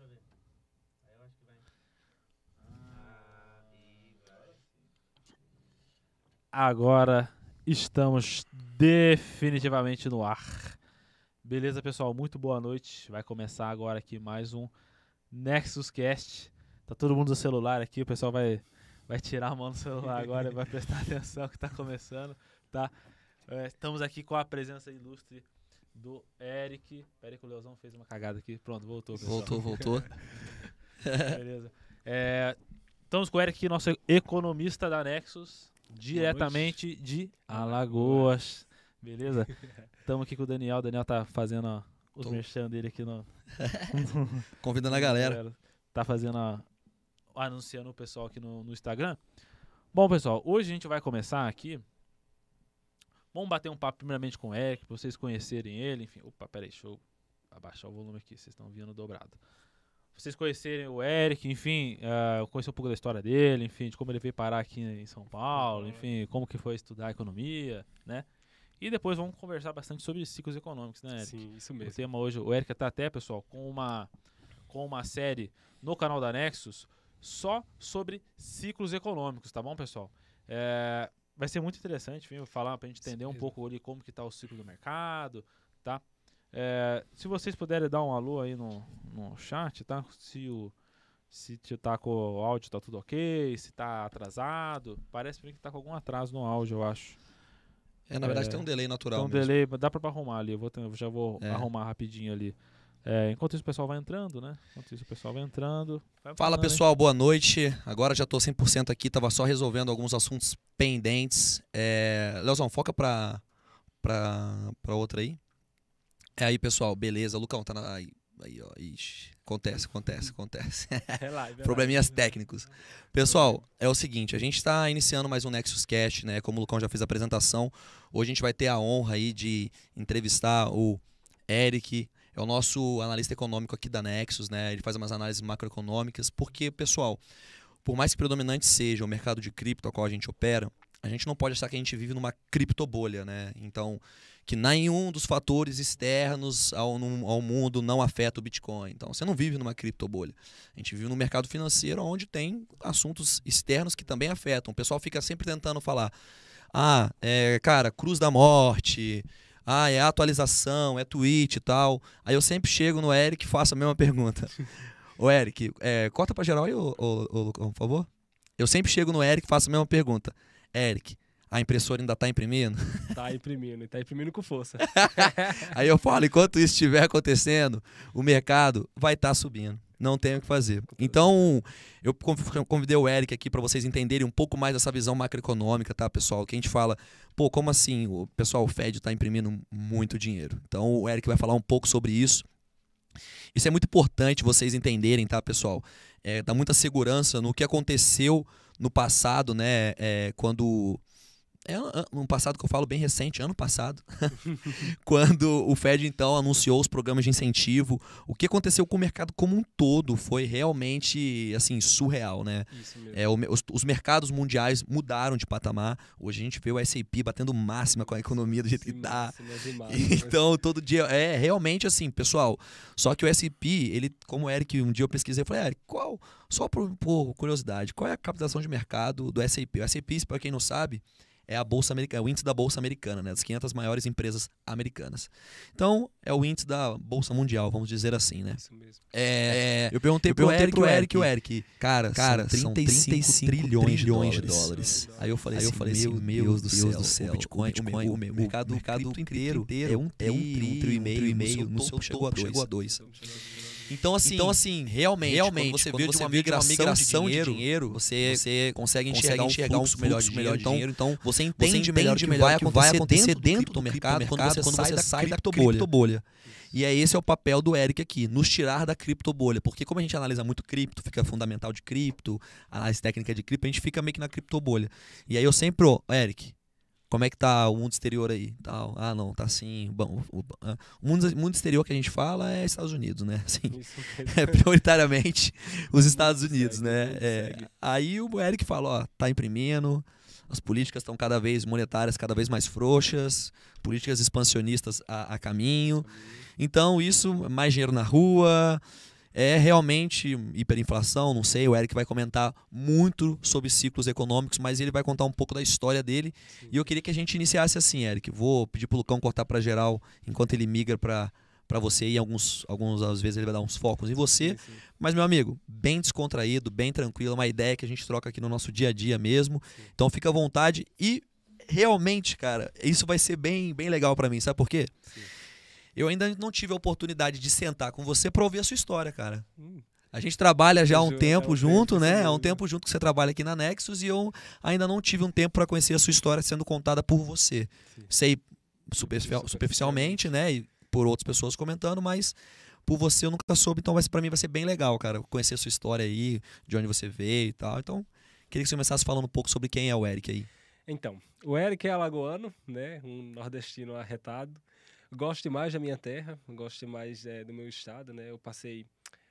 pra ver. Aí eu acho que vai. Agora estamos definitivamente no ar. Beleza, pessoal? Muito boa noite. Vai começar agora aqui mais um Nexus Cast. Tá todo mundo no celular aqui, o pessoal vai, vai tirar a mão do celular agora e vai prestar atenção que tá começando, tá? É, estamos aqui com a presença ilustre do Eric. Pera aí que o Leozão fez uma cagada aqui. Pronto, voltou, pessoal. Voltou, voltou. Beleza. É, estamos com o Eric, nosso economista da Nexus, diretamente de Alagoas. Beleza? Estamos aqui com o Daniel. O Daniel tá fazendo ó, os Tô. merchan dele aqui no. Convidando a galera. Tá fazendo ó, anunciando o pessoal aqui no, no Instagram. Bom, pessoal, hoje a gente vai começar aqui. Vamos bater um papo primeiramente com o Eric, pra vocês conhecerem ele. Enfim, opa, peraí, deixa eu abaixar o volume aqui, vocês estão vindo dobrado. Vocês conhecerem o Eric, enfim, uh, conhecer um pouco da história dele, enfim, de como ele veio parar aqui em São Paulo, enfim, como que foi estudar economia, né? E depois vamos conversar bastante sobre ciclos econômicos, né, Eric? Sim, isso O mesmo. tema hoje, o Eric tá até, pessoal, com uma, com uma série no canal da Nexus só sobre ciclos econômicos, tá bom, pessoal? É, vai ser muito interessante, enfim, falar pra gente entender um mesmo. pouco ali como que tá o ciclo do mercado, tá? É, se vocês puderem dar um alô aí no, no chat, tá? Se o se tá com o áudio tá tudo ok, se tá atrasado, parece que tá com algum atraso no áudio, eu acho. É, na verdade É, tem um delay natural Então, mesmo. delay, dá pra arrumar ali. Eu vou, já vou É. arrumar rapidinho ali. É, enquanto isso, o pessoal vai entrando, né? Enquanto isso, o pessoal vai entrando. Vai Fala falando, hein? pessoal, boa noite. Agora já tô 100% aqui, tava só resolvendo alguns assuntos pendentes. É... Leozão, foca pra, pra, pra outra aí. É aí, pessoal, beleza. Lucão, tá na. Aí, aí ó. Ixi. Acontece, acontece, acontece. É live, é Probleminhas live. técnicos. Pessoal, é o seguinte, a gente está iniciando mais um Nexus Cast, né? Como o Lucão já fez a apresentação, hoje a gente vai ter a honra aí de entrevistar o Eric, é o nosso analista econômico aqui da Nexus, né? Ele faz umas análises macroeconômicas, porque, pessoal, por mais que predominante seja o mercado de cripto a qual a gente opera, a gente não pode achar que a gente vive numa criptobolha, né? Então, que nenhum dos fatores externos ao, ao mundo não afeta o Bitcoin. Então, você não vive numa criptobolha. A gente vive num mercado financeiro onde tem assuntos externos que também afetam. O pessoal fica sempre tentando falar: ah, é, cara, cruz da morte, ah, é atualização, é tweet e tal. Aí eu sempre chego no Eric e faço a mesma pergunta. Ô, Eric, é, corta pra geral aí, ô, ô, ô, Lucão, por favor. Eu sempre chego no Eric e faço a mesma pergunta. Eric, a impressora ainda tá imprimindo? Tá imprimindo, e tá imprimindo com força. Aí eu falo, enquanto isso estiver acontecendo, o mercado vai estar subindo. Não tem o que fazer. Então, eu conv- convidei o Eric aqui para vocês entenderem um pouco mais dessa visão macroeconômica, tá, pessoal? Que a gente fala, pô, como assim? O pessoal, o Fed está imprimindo muito dinheiro. Então, o Eric vai falar um pouco sobre isso. Isso é muito importante vocês entenderem, tá, pessoal? É, dá muita segurança no que aconteceu no passado, né? É, quando. É um passado que eu falo bem recente, ano passado quando o Fed então anunciou os programas de incentivo, o que aconteceu com o mercado como um todo foi realmente assim surreal, né? Isso mesmo. É, o os, os mercados mundiais mudaram de patamar. Hoje a gente vê o S&P batendo máxima com a economia do jeito que Sim, tá. Então, todo dia é realmente assim, pessoal. Só que o S&P, ele, como o Eric, um dia eu pesquisei, eu falei, Eric, qual, só por, por curiosidade, qual é a captação de mercado do S&P? O S&P, para quem não sabe, é a bolsa americana, é o índice da bolsa americana, né, das 500 maiores empresas americanas. Então, é o índice da bolsa mundial, vamos dizer assim, né? Isso mesmo. É, eu perguntei eu pro perguntei Eric, pro o Eric, Eric, o Eric, cara, cara, são são 35, 35 trilhões, de trilhões de dólares. dólares. Aí eu falei, Aí eu assim, falei meu, assim, Deus, do céu, céu, o Bitcoin, o, Bitcoin, o, o mercado, o mercado inteiro, inteiro é um é um tri, tri, um tri e meio, meio, no no seu topo chegou a dois. chegou a dois. Então assim, então, assim realmente, realmente, quando você quando vê de você uma vê de uma migração, migração de de dinheiro, dinheiro, você, você consegue enxergar, consegue um, enxergar um fluxo melhor de fluxo dinheiro. Então, você você entende melhor o que vai acontecer dentro do mercado quando você, quando sai, da sai da criptobolha. criptobolha. E é esse é o papel do Eric aqui, nos tirar da criptobolha. Porque como a gente analisa muito cripto, fica fundamental de cripto, análise técnica de cripto, a gente fica meio que na criptobolha. E aí eu sempre, ó, Eric, como é que tá o mundo exterior aí? Tal. Ah, não, tá assim. Bom, o, ah, o mundo, o mundo exterior que a gente fala é Estados Unidos, né? Assim, é prioritariamente os Estados Mundo Unidos, segue, né? mundo É, aí o Eric fala, ó, tá imprimindo, as políticas estão cada vez monetárias cada vez mais frouxas, políticas expansionistas a, a caminho. Então isso, mais dinheiro na rua. É realmente hiperinflação, não sei, o Eric vai comentar muito sobre ciclos econômicos, mas ele vai contar um pouco da história dele. E eu queria que a gente iniciasse assim, Eric. Vou pedir pro Lucão cortar para geral enquanto ele migra para para você e alguns alguns às vezes ele vai dar uns focos em você. Sim, sim. Mas meu amigo, bem descontraído, bem tranquilo, uma ideia que a gente troca aqui no nosso dia a dia mesmo. Sim. Então fica à vontade e realmente, cara, isso vai ser bem bem legal para mim, sabe por quê? Sim. Eu ainda não tive a oportunidade de sentar com você para ouvir a sua história, cara. Hum, A gente trabalha já há um Ju- tempo é um junto, tempo, né? Há um tempo junto que você trabalha aqui na Nexus e eu ainda não tive um tempo para conhecer a sua história sendo contada por você. Sim. Sei superficial- Superficialmente. né? E por outras pessoas comentando, mas por você eu nunca soube, então para mim vai ser bem legal, cara, conhecer a sua história aí, de onde você veio e tal. Então, queria que você começasse falando um pouco sobre quem é o Eric aí. Então, o Eric é alagoano, né? Um nordestino arretado. Gosto demais da minha terra, gosto demais eh, do meu estado, né? Eu passei,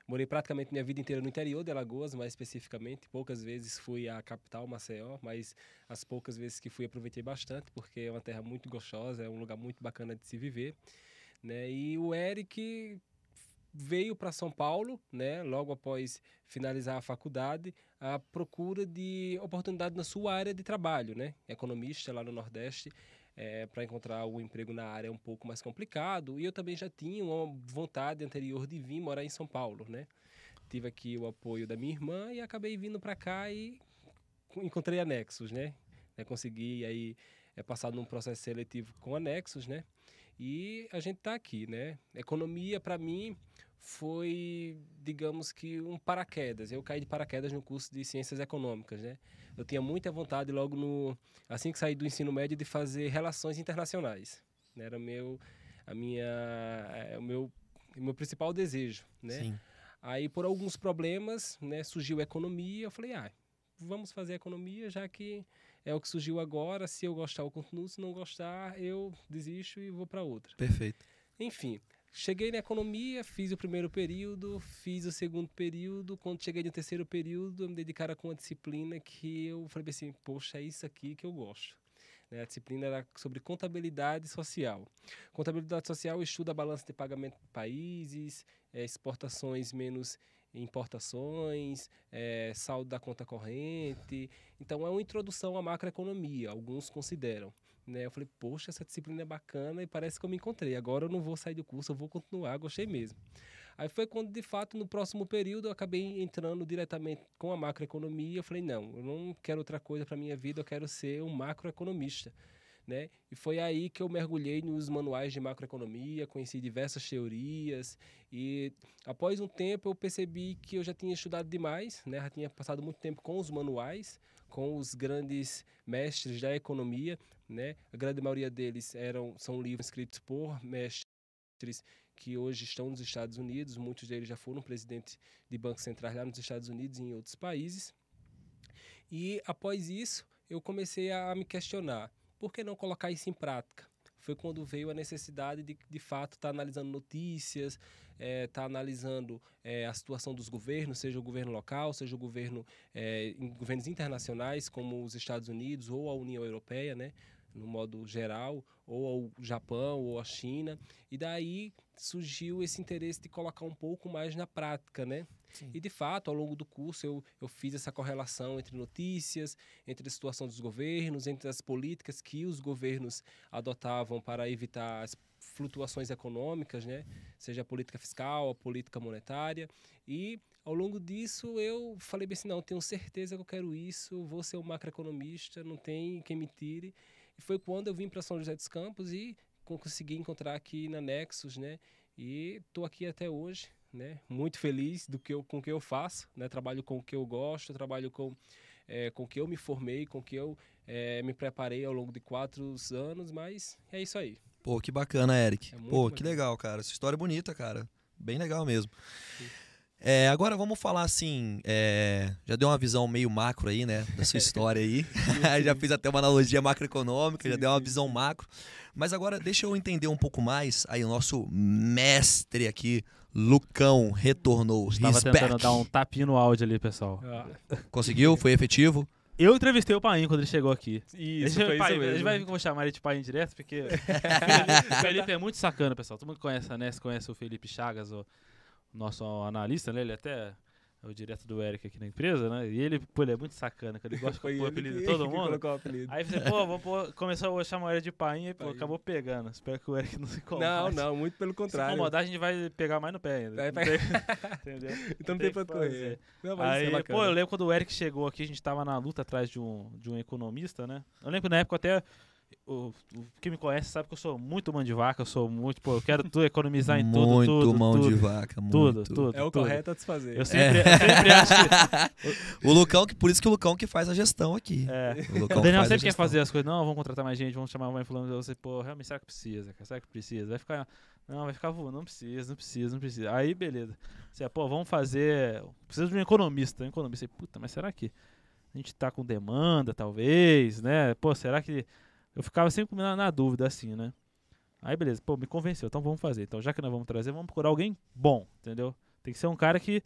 morei praticamente minha vida inteira no interior de Alagoas, mais especificamente. Poucas vezes fui à capital, Maceió, mas as poucas vezes que fui aproveitei bastante, porque é uma terra muito gostosa, é um lugar muito bacana de se viver, né? E o Eric veio para São Paulo, né? Logo após finalizar a faculdade, à procura de oportunidade na sua área de trabalho, né? Economista lá no Nordeste, para encontrar um emprego na área é um pouco mais complicado. E eu também já tinha uma vontade anterior de vir morar em São Paulo, né? Tive aqui o apoio da minha irmã e acabei vindo para cá e co- encontrei a Nexus, né? né? Consegui aí é, num processo seletivo com a Nexus, né? E a gente está aqui, né? Economia para mim foi, digamos que, um paraquedas. Eu caí de paraquedas no curso de Ciências Econômicas, né? Eu tinha muita vontade logo no assim que saí do ensino médio de fazer relações internacionais. né? Era meu a minha é, o meu meu principal desejo, né? Sim. Aí por alguns problemas, né, surgiu economia, eu falei: "Ah, vamos fazer economia, já que é o que surgiu agora, se eu gostar eu continuo, se não gostar eu desisto e vou para outra". Perfeito. Enfim, cheguei na economia, fiz o primeiro período, fiz o segundo período. Quando cheguei no terceiro período, eu me dedicara com uma disciplina que eu falei assim: poxa, é isso aqui que eu gosto. Né, A disciplina era sobre contabilidade social. Contabilidade social estuda a balança de pagamento de países, eh, exportações menos importações, eh, saldo da conta corrente. Então, é uma introdução à macroeconomia, alguns consideram né? Eu falei, poxa, essa disciplina é bacana e parece que eu me encontrei. Agora eu não vou sair do curso, eu vou continuar, gostei mesmo. Aí foi quando, de fato, no próximo período, eu acabei entrando diretamente com a macroeconomia. Eu falei, não, eu não quero outra coisa para minha vida, eu quero ser um macroeconomista. Né? E foi aí que eu mergulhei nos manuais de macroeconomia, conheci diversas teorias e após um tempo eu percebi que eu já tinha estudado demais, né? Já tinha passado muito tempo com os manuais, com os grandes mestres da economia, né? A grande maioria deles eram são livros escritos por mestres que hoje estão nos Estados Unidos, muitos deles já foram presidentes de bancos centrais lá nos Estados Unidos e em outros países. E após isso, eu comecei a me questionar, por que não colocar isso em prática? Foi quando veio a necessidade de, de fato, estar analisando notícias, estar analisando eh, a situação dos governos, seja o governo local, seja o governo, eh, em governos internacionais, como os Estados Unidos ou a União Europeia, né? No modo geral, ou o Japão ou a China. E daí surgiu esse interesse de colocar um pouco mais na prática, né? Sim. E de fato, ao longo do curso, eu, eu fiz essa correlação entre notícias, entre a situação dos governos, entre as políticas que os governos adotavam para evitar as flutuações econômicas, né? Seja a política fiscal, a política monetária. E ao longo disso eu falei bem assim, não, tenho certeza que eu quero isso, vou ser um macroeconomista, não tem quem me tire. E foi quando eu vim para São José dos Campos e con- consegui encontrar aqui na Nexus, né? E estou aqui até hoje, né? Muito feliz do que eu, com o que eu faço, né? Trabalho com o que eu gosto, trabalho com eh, com o que eu me formei, com o que eu eh, me preparei ao longo de quatro anos, mas é isso aí. Pô, que bacana, Eric. É Pô, que legal, cara. Essa história é bonita, cara. Bem legal mesmo. Sim. É, agora vamos falar assim. é, já deu uma visão meio macro aí, né? Da sua história aí. já fiz até uma analogia macroeconômica, já Sim, deu uma sim, visão macro. Mas agora deixa eu entender um pouco mais. Aí o nosso mestre aqui, Lucão, retornou. Estava He's tentando back. dar um tapinho no áudio ali, pessoal. Conseguiu? Foi efetivo? Eu entrevistei o Paim quando ele chegou aqui. Isso, foi Paim, isso a gente mesmo. vai vou chamar ele de Paim direto, porque o Felipe, o Felipe é muito sacana, pessoal. Todo mundo conhece a Ness, conhece o Felipe Chagas, o, nosso analista, né? Ele até é o direto do Eric aqui na empresa, né? E ele, pô, ele é muito sacana, que ele gosta de pôr ele apelido de todo mundo. o. Aí você, pô, vou pôr, começou a chamar ele de painha e pô, acabou pegando. Espero que o Eric não se incomode. Não, não, muito pelo Se contrário. incomodar, a gente vai pegar mais no pé ainda. Vai- tem- Entendeu? Então não tem tem pra correr. Não, é Aí, bacana. pô, eu lembro quando o Eric chegou aqui, a gente tava na luta atrás de um, de um economista, né? Eu lembro que na época até. O, o que me conhece sabe que eu sou muito mão de vaca, eu sou muito, pô, eu quero tu economizar em tudo, muito tudo, mão tudo, de vaca, tudo, muito. tudo, É o tudo. correto a desfazer. Eu sempre, eu sempre acho que. O Lucão, que por isso que o Lucão que faz a gestão aqui. É, O Lucão o Daniel sempre quer fazer as coisas. Não, vamos contratar mais gente, vamos chamar mais fulano. Você, pô, realmente, será que precisa? Cara? Será que precisa? Vai ficar. Não, vai ficar voando. Não precisa, não precisa, não precisa. Aí, beleza. Você, pô, vamos fazer. Precisa de um economista. Um economista. Puta, mas será que a gente tá com demanda, talvez, né? Pô, será que. Eu ficava sempre na, na dúvida, assim, né? Aí, beleza. Pô, me convenceu. Então vamos fazer. Então, já que nós vamos trazer, vamos procurar alguém bom, entendeu? Tem que ser um cara que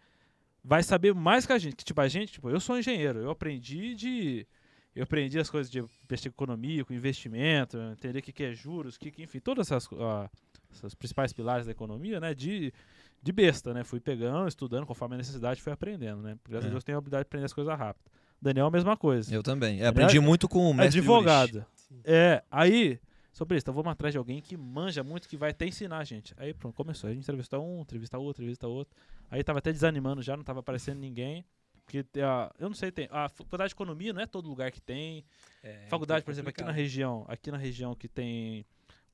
vai saber mais que a gente. Que, tipo, a gente, tipo, eu sou engenheiro. Eu aprendi de. Eu aprendi as coisas de economia, com investimento, entender o que, que é juros, que, que, enfim, todas essas, ah, essas principais pilares da economia, né? De, de besta, né? Fui pegando, estudando, conforme a necessidade, fui aprendendo, né? Graças É. a Deus tenho a habilidade de aprender as coisas rápido. Daniel, a mesma coisa. Eu também. É, Daniel aprendi muito com o mestre Ulrich. Advogado. É, aí, sobre isso, então vamos atrás de alguém que manja muito, que vai até ensinar a gente. Aí pronto, começou. A gente entrevistou um, entrevista outro, entrevista outro. Aí tava até desanimando já, não tava aparecendo ninguém. Porque, tem a- eu não sei, tem. A faculdade de economia não é todo lugar que tem. É, faculdade, então por exemplo, aqui na região, aqui na região que tem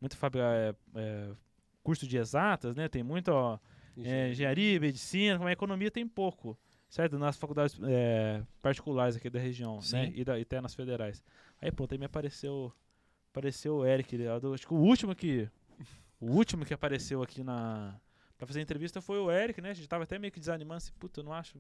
muita fábrica, é, é, curso de exatas, né? Tem muito, ó, é, engenharia, medicina, como a economia tem pouco, certo? Nas faculdades é, particulares aqui da região, né? Sim. E, da, e até nas federais. Aí, pronto, aí me apareceu, apareceu o Eric, do- acho que o último que, o último que apareceu aqui na, pra fazer a entrevista foi o Eric, né? A gente tava até meio que desanimando, assim, puta, eu não acho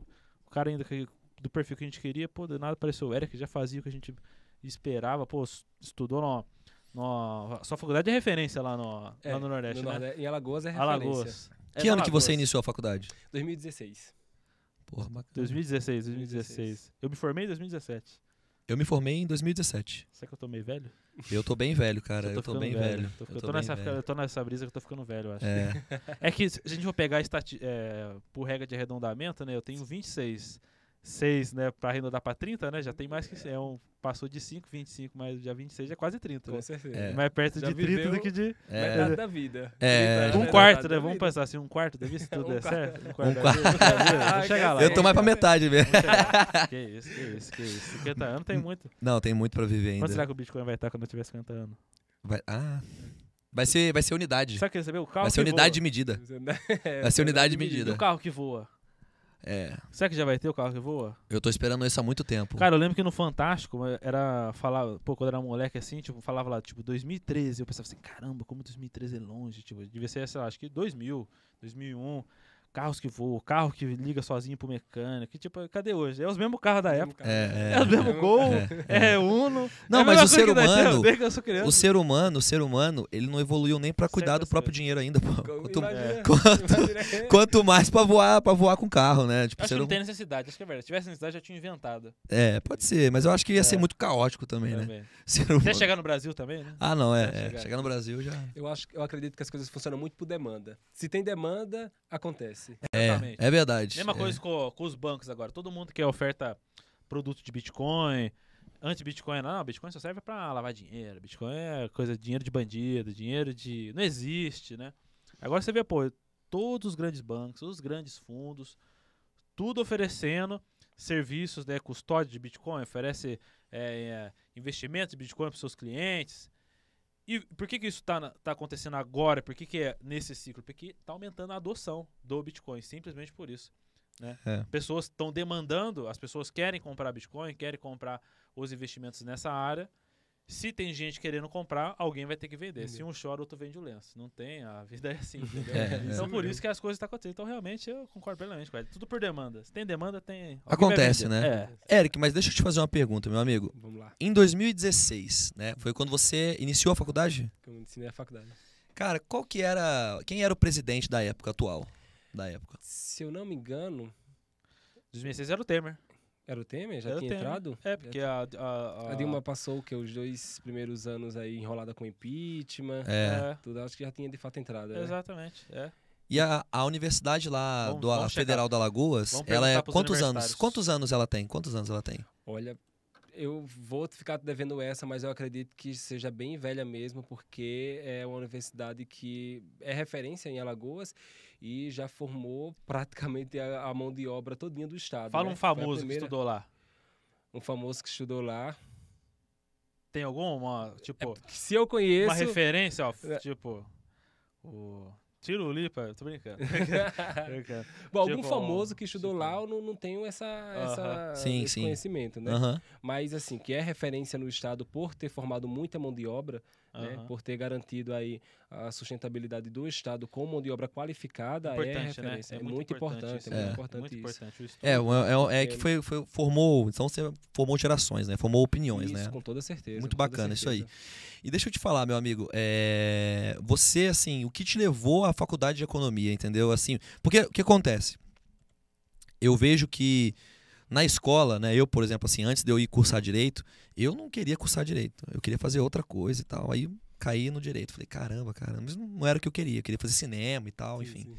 o cara ainda que, do perfil que a gente queria, pô, do nada apareceu o Eric, já fazia o que a gente esperava, pô, estudou no, no, sua faculdade de referência lá no, É, lá no Nordeste, no né? Nordeste- Em Alagoas é referência. Alagoas. É, Que no ano que você Alagoas. iniciou a faculdade? 2016. Porra, bacana. 2016, 2016. Eu me formei em 2017. Eu me formei em 2017. Será que eu tô meio velho? Eu tô bem velho, cara. Eu Eu tô bem velho. Tô, Eu eu tô tô bem nessa, velho. eu tô nessa brisa que eu tô ficando velho, eu acho. É. É que se a gente for pegar estati é, por regra de arredondamento, né? Eu tenho 26. 6, né, pra arredondar pra 30, né? Já tem mais que. É um, passou de 5, 25, mas já 26 já é quase 30, né? Com certeza. É. Mais perto Já de 30 do que de. É. Metade da vida. É. 30 Um quarto, né? Vamos pensar assim, um quarto da vida, se tudo Um der quarto. certo. Um Um quarto da quarto. vida, da vida. Vamos chegar lá. Eu tô mais pra metade mesmo. Que isso, que isso, que isso. 50 anos tem muito. Não, tem muito pra viver Quanto será ainda. que o Bitcoin vai estar quando eu tiver 50 anos? Vai, ah, vai ser, vai ser unidade. Sabe o que você recebeu? O carro Vai ser unidade voa. de medida. É, Vai ser unidade de medida. o carro que voa? É, Será que já vai ter o carro que voa? eu tô esperando isso há muito tempo. Cara, eu lembro que no Fantástico eh, era falar, pô, quando eu era moleque assim, tipo, falava lá, tipo, 2013, eu pensava assim, caramba, como 2013 é longe, tipo, devia ser, sei lá, acho que 2000, 2001, carros que voam, carro que liga sozinho pro mecânico, que tipo, cadê hoje? É os mesmos carros da época. É, É, o mesmo É. Gol, É, é, Uno. Não, é mas o ser humano-. O ser humano, o ser humano, ele não evoluiu nem pra cuidar do próprio dinheiro ainda. pô. Quanto, Imagina, quanto- imagina- quanto mais pra voar, pra voar com carro, né? Tipo, Acho ser que não hum- tem necessidade, acho que é verdade. Se tivesse necessidade, já tinha inventado. É, pode ser, mas eu acho que ia ser É. muito caótico também, né? também. Ser Até humano. chegar no Brasil também, né? Ah, não, é. Até é. chegar. Chegar no Brasil já. Eu acho, eu acredito que as coisas funcionam muito por demanda. Se tem demanda, acontece. É, Exatamente. é verdade. Mesma é. coisa com, com os bancos agora. Todo mundo que oferta produto de Bitcoin, anti-Bitcoin, não, Bitcoin só serve pra lavar dinheiro. Bitcoin é coisa, dinheiro de bandido, dinheiro de. Não existe, né? Agora você vê, pô, todos os grandes bancos, os grandes fundos, tudo oferecendo serviços, né? Custódia de Bitcoin, oferece é, é, investimento de Bitcoin para seus clientes. E por que, que isso está tá acontecendo agora? Por que, que é nesse ciclo? Porque está aumentando a adoção do Bitcoin, simplesmente por isso. Né? É. Pessoas estão demandando, as pessoas querem comprar Bitcoin, querem comprar os investimentos nessa área. Se tem gente querendo comprar, alguém vai ter que vender. Se um chora, outro vende o lenço. Não tem, a vida é assim, entendeu? É, então é. por isso que as coisas estão acontecendo. Então realmente eu concordo plenamente com ele. Tudo por demanda. Se tem demanda, tem. alguém Acontece, né? É. Eric, mas deixa eu te fazer uma pergunta, meu amigo. Vamos lá. Em 2016, né? Foi quando você iniciou a faculdade? Eu ensinei a faculdade. Cara, qual que era. Quem era o presidente da época atual? Da época. Se eu não me engano, 2006 era o Temer. Era o Temer? Já Era tinha Temer. entrado? É, porque a. A, a, A Dilma passou o que? Os dois primeiros anos aí enrolada com impeachment. É. É, Tudo, acho que já tinha de fato entrado. né? exatamente. É. E a, a universidade lá Vamos- do a vamos chegar. Federal da Alagoas, Vamos ela é quantos anos? Quantos anos ela tem? Quantos anos ela tem? Olha, eu vou ficar devendo essa, mas eu acredito que seja bem velha mesmo, porque é uma universidade que é referência em Alagoas e já formou praticamente a, a mão de obra todinha do estado. Fala né? um famoso que primeira- estudou lá. Um famoso que estudou lá. Tem alguma, tipo, Se eu conheço. uma referência, ó, É. tipo, o Tiro Lipa, tô brincando. brincando. Bom, algum tipo, famoso que estudou tipo- lá, eu não, não tenho essa, essa- Sim, esse sim. conhecimento, né? Aham. Mas, assim, que é referência no estado por ter formado muita mão de obra, né? Aham. por ter garantido aí a sustentabilidade do estado com mão de obra qualificada, é né? É É, muito muito importante importante, isso, é muito é. importante Muito isso. importante o estudo. É, é, é, é que Ele- foi, foi- formou, então você formou gerações, né? Formou opiniões, Isso, né? com toda certeza. Muito bacana isso aí. certeza. E deixa eu te falar, meu amigo, é, você, assim, o que te levou à faculdade de economia, entendeu? Assim, porque o que acontece? Eu vejo que na escola, né, eu, por exemplo, assim, antes de eu ir cursar direito, eu não queria cursar direito, eu queria fazer outra coisa e tal. Aí caí no direito, falei, caramba, caramba, mas não era o que eu queria, eu queria fazer cinema e tal, Sim, enfim. sim.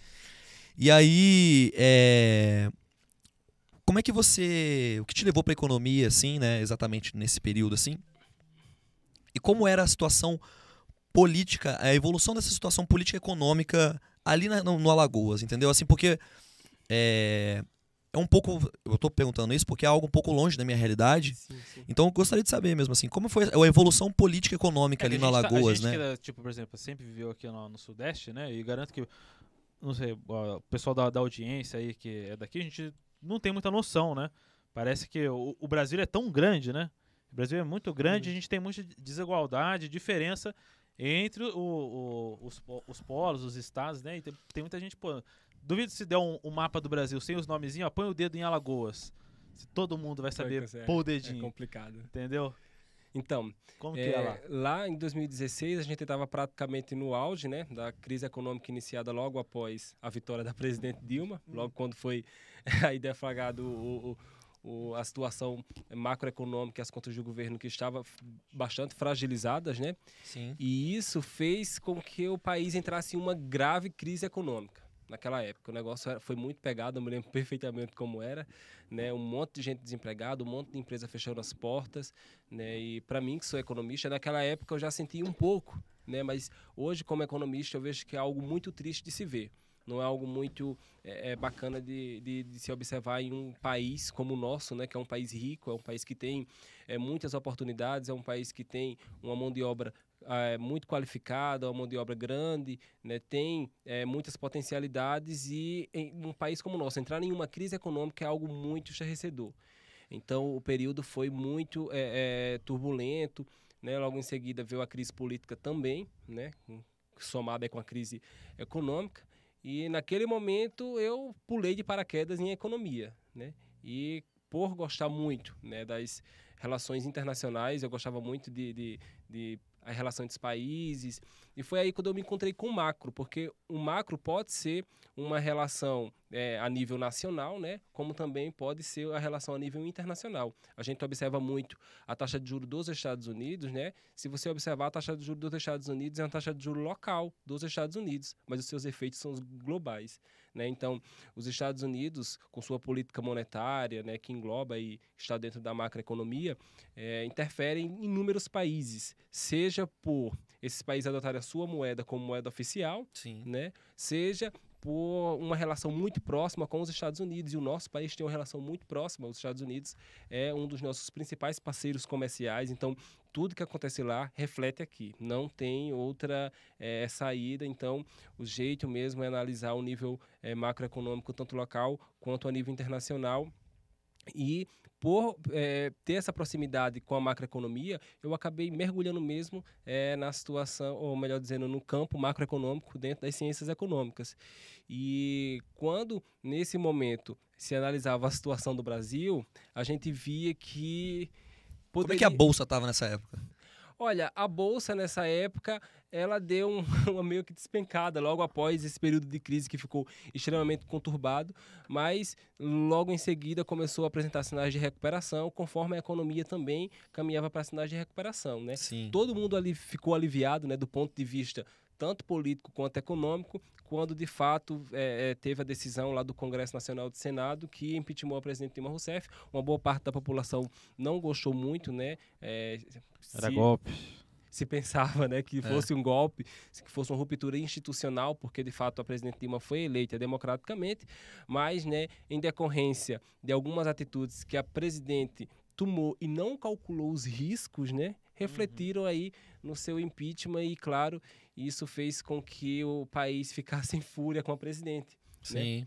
E aí, é, como é que você, o que te levou para economia, assim, né, exatamente nesse período, assim? E como era a situação política, a evolução dessa situação política e econômica ali na- no, no Alagoas, entendeu? Assim, porque é, é um pouco, eu tô perguntando isso porque é algo um pouco longe da minha realidade. Sim, sim. Então eu gostaria de saber mesmo assim, como foi a evolução política e econômica É, ali que no a gente tá- a Alagoas, gente né? que era, tipo, por exemplo, sempre viveu aqui no, no Sudeste, né? E garanto que, não sei, o pessoal da, da audiência aí que é daqui, a gente não tem muita noção, né? Parece que o, o Brasil é tão grande, né? O Brasil é muito grande, Uhum. a gente tem muita desigualdade, diferença entre o, o- os, os polos, os estados, né? E tem, tem muita gente, pô. Duvido se der um, um mapa do Brasil sem os nomezinhos, ó, põe o dedo em Alagoas. Se todo mundo vai saber É, pôr o É dedinho, complicado. entendeu? Então, Como que É, é lá? lá em 2016, a gente estava praticamente no auge né, da crise econômica iniciada logo após a vitória da presidente Dilma, logo quando foi aí deflagrado o, o- o- a situação macroeconômica e as contas do governo que estava f- bastante fragilizadas, né? Sim. E isso fez com que o país entrasse em uma grave crise econômica naquela época. O negócio foi muito pegado, eu me lembro perfeitamente como era, né? Um monte de gente desempregada, um monte de empresa fechando as portas, né? E para mim, que sou economista, naquela época eu já senti um pouco, né? Mas hoje, como economista, eu vejo que é algo muito triste de se ver. Não é algo muito é, é, bacana de, de, de se observar em um país como o nosso, né? Que é um país rico, é um país que tem é, muitas oportunidades, é um país que tem uma mão de obra é, muito qualificada, uma mão de obra grande, né, tem é, muitas potencialidades e em um país como o nosso, entrar em uma crise econômica é algo muito estarrecedor. Então, o período foi muito é, é, turbulento, né, logo em seguida veio a crise política também, né, somada com a crise econômica, e naquele momento eu pulei de paraquedas em economia, né, e por gostar muito né, das relações internacionais, eu gostava muito de, de, de a relação entre os países. E foi aí quando eu me encontrei com o macro, porque o macro pode ser uma relação é, a nível nacional, né? Como também pode ser a relação a nível internacional. A gente observa muito a taxa de juros dos Estados Unidos, né? Se você observar a taxa de juros dos Estados Unidos é uma taxa de juros local dos Estados Unidos, mas os seus efeitos são globais. Né? Então, os Estados Unidos, com sua política monetária, né, que engloba e está dentro da macroeconomia, é, interferem em inúmeros países, seja por esses países adotarem a sua moeda como moeda oficial, Sim. né, seja por uma relação muito próxima com os Estados Unidos. E o nosso país tem uma relação muito próxima. Os Estados Unidos é um dos nossos principais parceiros comerciais. Então, tudo que acontece lá reflete aqui. Não tem outra é, saída. Então, o jeito mesmo é analisar o nível é, macroeconômico, tanto local quanto a nível internacional. E por é, ter essa proximidade com a macroeconomia, eu acabei mergulhando mesmo é, na situação, ou melhor dizendo, no campo macroeconômico dentro das ciências econômicas. E quando, nesse momento, se analisava a situação do Brasil, a gente via que. Como é que a poderia- bolsa tava nessa época? Olha, a bolsa nessa época, ela deu um- uma meio que despencada logo após esse período de crise que ficou extremamente conturbado, mas logo em seguida começou a apresentar sinais de recuperação, conforme a economia também caminhava para sinais de recuperação, né? Sim. Todo mundo ali ficou aliviado, né, do ponto de vista tanto político quanto econômico, quando de fato é, é, teve a decisão lá do Congresso Nacional do Senado que impeachmentou a presidente Dilma Rousseff. Uma boa parte da população não gostou muito, né? É, Era se- golpe. se pensava né, que fosse um golpe, que fosse uma ruptura institucional, porque de fato a presidente Dilma foi eleita democraticamente, mas né, em decorrência de algumas atitudes que a presidente tomou e não calculou os riscos, né, refletiram aí no seu impeachment e claro, isso fez com que o país ficasse em fúria com a presidente. né? Sim.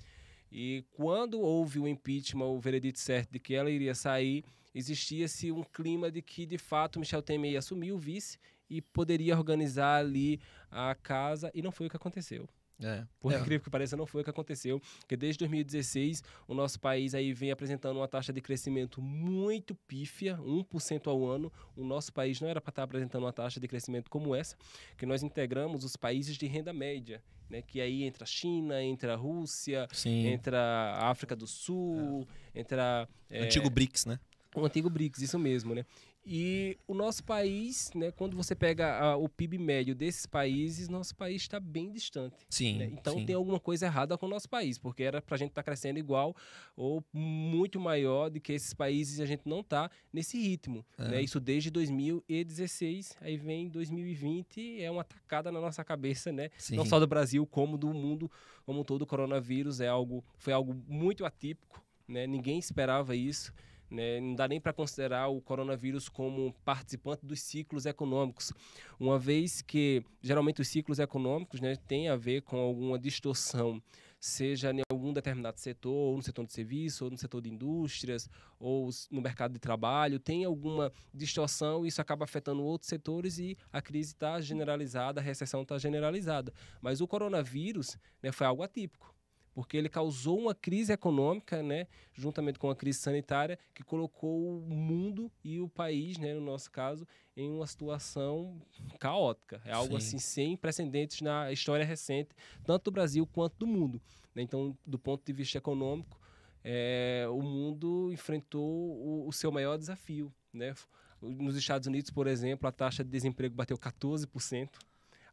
E quando houve o impeachment, o veredito certo de que ela iria sair, existia-se um clima de que, de fato, Michel Temer ia assumir o vice e poderia organizar ali a casa, e não foi o que aconteceu. É. Por É. incrível que pareça, não foi o que aconteceu, porque desde 2016 o nosso país aí vem apresentando uma taxa de crescimento muito pífia, 1% ao ano. O nosso país não era para estar apresentando uma taxa de crescimento como essa, que nós integramos os países de renda média, né, que aí entra a China, entra a Rússia, Sim. entra a África do Sul, entra é, Antigo BRICS, né? o antigo BRICS, isso mesmo, né? E o nosso país, né, quando você pega a- o PIB médio desses países, nosso país está bem distante. Sim. né? Então sim. tem alguma coisa errada com o nosso país, porque era para a gente estar crescendo igual ou muito maior do que esses países e a gente não está nesse ritmo. É. Né? Isso desde 2016, aí vem 2020, é uma tacada na nossa cabeça, né? Sim. não só do Brasil, como do mundo como um todo. O coronavírus é algo, foi algo muito atípico, né? Ninguém esperava isso. Né? Não dá nem para considerar o coronavírus como participante dos ciclos econômicos, uma vez que geralmente os ciclos econômicos né, têm a ver com alguma distorção, seja em algum determinado setor, ou no setor de serviço, ou no setor de indústrias, ou no mercado de trabalho, tem alguma distorção, isso acaba afetando outros setores e a crise está generalizada, a recessão está generalizada. Mas o coronavírus né, foi algo atípico porque ele causou uma crise econômica, né, juntamente com a crise sanitária, que colocou o mundo e o país, né, no nosso caso, em uma situação caótica. É algo Sim. assim sem precedentes na história recente, tanto do Brasil quanto do mundo. né? Então, do ponto de vista econômico, é, o mundo enfrentou o, o seu maior desafio. Né? Nos Estados Unidos, por exemplo, a taxa de desemprego bateu 14%.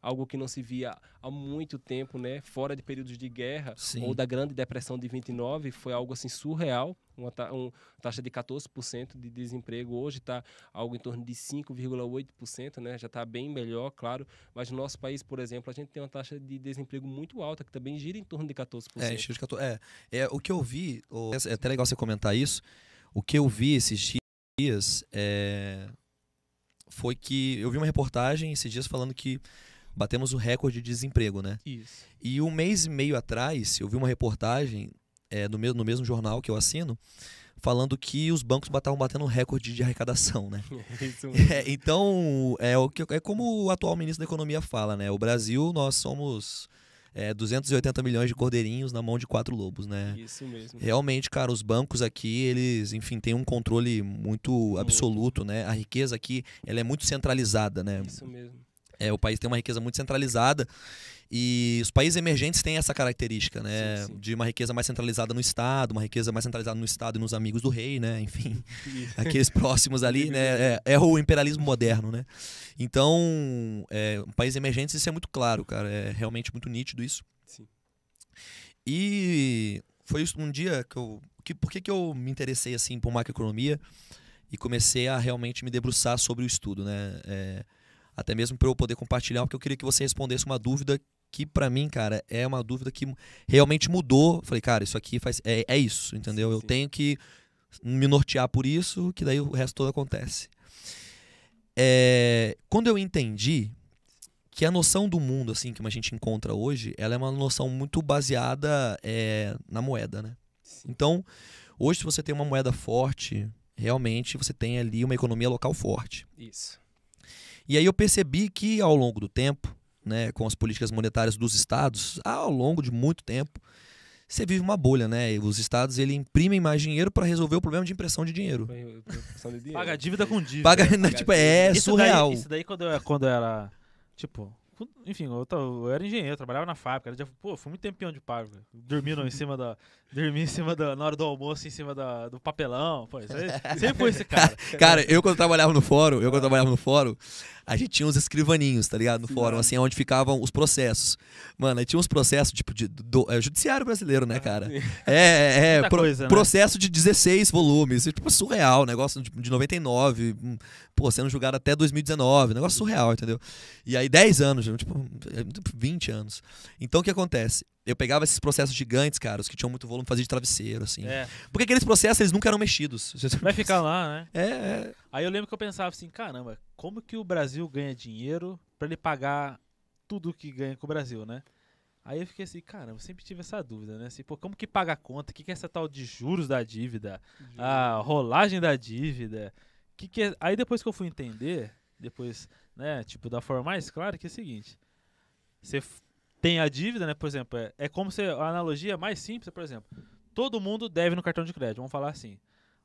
Algo que não se via há muito tempo, né? Fora de períodos de guerra Sim. ou da Grande Depressão de 29, foi algo assim surreal. Uma ta taxa de 14% de desemprego hoje está algo em torno de 5,8%, né? Já está bem melhor, claro. Mas no nosso país, por exemplo, a gente tem uma taxa de desemprego muito alta, que também gira em torno de 14%. É, de 14. É, é, o que eu vi, o- é até legal você comentar isso. O que eu vi esses dias é, foi que eu vi uma reportagem esses dias falando que batemos o recorde de desemprego, né? Isso. E um mês e meio atrás, eu vi uma reportagem é, no, mesmo, no mesmo jornal que eu assino, falando que os bancos estavam batendo recorde de arrecadação, né? Isso mesmo. É, então, é, o que, é como o atual ministro da Economia fala, né? O Brasil, nós somos é, 280 milhões de cordeirinhos na mão de quatro lobos, né? Isso mesmo. Realmente, cara, os bancos aqui, eles, enfim, têm um controle muito absoluto, né? A riqueza aqui, ela é muito centralizada, né? Isso mesmo. É, o país tem uma riqueza muito centralizada e os países emergentes têm essa característica, né? Sim, sim. De uma riqueza mais centralizada no Estado, uma riqueza mais centralizada no Estado e nos amigos do rei, né? Enfim, aqueles próximos ali, né? É, é o imperialismo moderno, né? Então, é, países emergentes isso é muito claro, cara. É realmente muito nítido isso. Sim. E foi isso um dia que eu. Que, por que, que eu me interessei assim por macroeconomia e comecei a realmente me debruçar sobre o estudo, né? É, até mesmo para eu poder compartilhar, porque eu queria que você respondesse uma dúvida que para mim, cara, é uma dúvida que realmente mudou. Eu Falei, cara, isso aqui faz é, é isso, entendeu? Sim, eu sim. tenho que me nortear por isso, que daí o resto todo acontece. É, quando eu entendi que a noção do mundo assim que a gente encontra hoje, ela é uma noção muito baseada é, na moeda, né? Sim. Então, hoje se você tem uma moeda forte, realmente você tem ali uma economia local forte. Isso. E aí eu percebi que ao longo do tempo, né, com as políticas monetárias dos estados, ao longo de muito tempo, você vive uma bolha, né? E os estados ele imprimem mais dinheiro para resolver o problema de impressão de dinheiro. Paga dívida com dívida. Paga, pagar tipo, é. Isso surreal. Daí, isso daí quando eu, quando eu era, tipo, enfim, eu, ta- eu era engenheiro, trabalhava na fábrica. Era, de- pô, fui muito tempião de fábrica. Dormindo em cima da. Dormi em cima da. Na hora do almoço, em cima da, do papelão. Pô, sempre foi esse cara. Cara, eu quando trabalhava no fórum, eu quando trabalhava no fórum, a gente tinha uns escrivaninhos, tá ligado? No fórum, assim, onde ficavam os processos. Mano, aí tinha uns processos, tipo, de, do, é, judiciário brasileiro, né, cara? É, é, é pro- coisa, né? processo de 16 volumes. Tipo, surreal, negócio de, de 99, hum, pô, sendo julgado até 2019, negócio surreal, entendeu? E aí 10 anos, tipo, é, 20 anos. Então o que acontece? Eu pegava esses processos gigantes, cara, os que tinham muito volume, fazia de travesseiro, assim. É, Porque aqueles processos, eles nunca eram mexidos. vai ficar lá, né? É, é. Aí eu lembro que eu pensava assim, caramba, como que o Brasil ganha dinheiro pra ele pagar tudo que ganha com o Brasil, né? Aí eu fiquei assim, caramba, eu sempre tive essa dúvida, né? Assim, pô, como que paga a conta? O que, que é essa tal de juros da dívida? A rolagem da dívida? Que que é... Aí depois que eu fui entender, depois, né, tipo, da forma mais clara, que é o seguinte. Você tem a dívida, né? Por exemplo, é, é como se a analogia mais simples, por exemplo, todo mundo deve no cartão de crédito, vamos falar assim.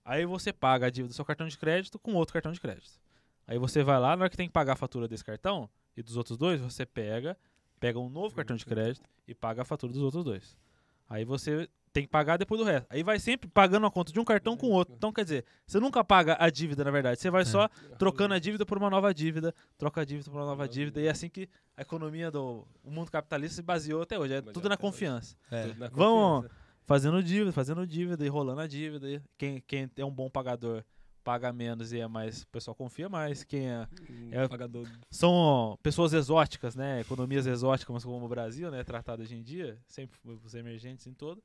Aí você paga a dívida do seu cartão de crédito com outro cartão de crédito. Aí você vai lá, na hora que tem que pagar a fatura desse cartão e dos outros dois, você pega, pega um novo cartão de crédito e paga a fatura dos outros dois. Aí você tem que pagar depois do resto. Aí vai sempre pagando a conta de um cartão com o outro. Então, quer dizer, você nunca paga a dívida, na verdade. Você vai só trocando a dívida por uma nova dívida, troca a dívida por uma nova dívida. E é assim que a economia do o mundo capitalista se baseou até hoje. É Baseou tudo na confiança. É. Tudo na Vamos- confiança. Fazendo dívida, fazendo dívida e rolando a dívida. Quem, quem é um bom pagador paga menos e é mais. O pessoal confia mais. Quem é. Um É- pagador São pessoas exóticas, né? Economias exóticas como o Brasil, né? Tratado hoje em dia, sempre os emergentes em todo.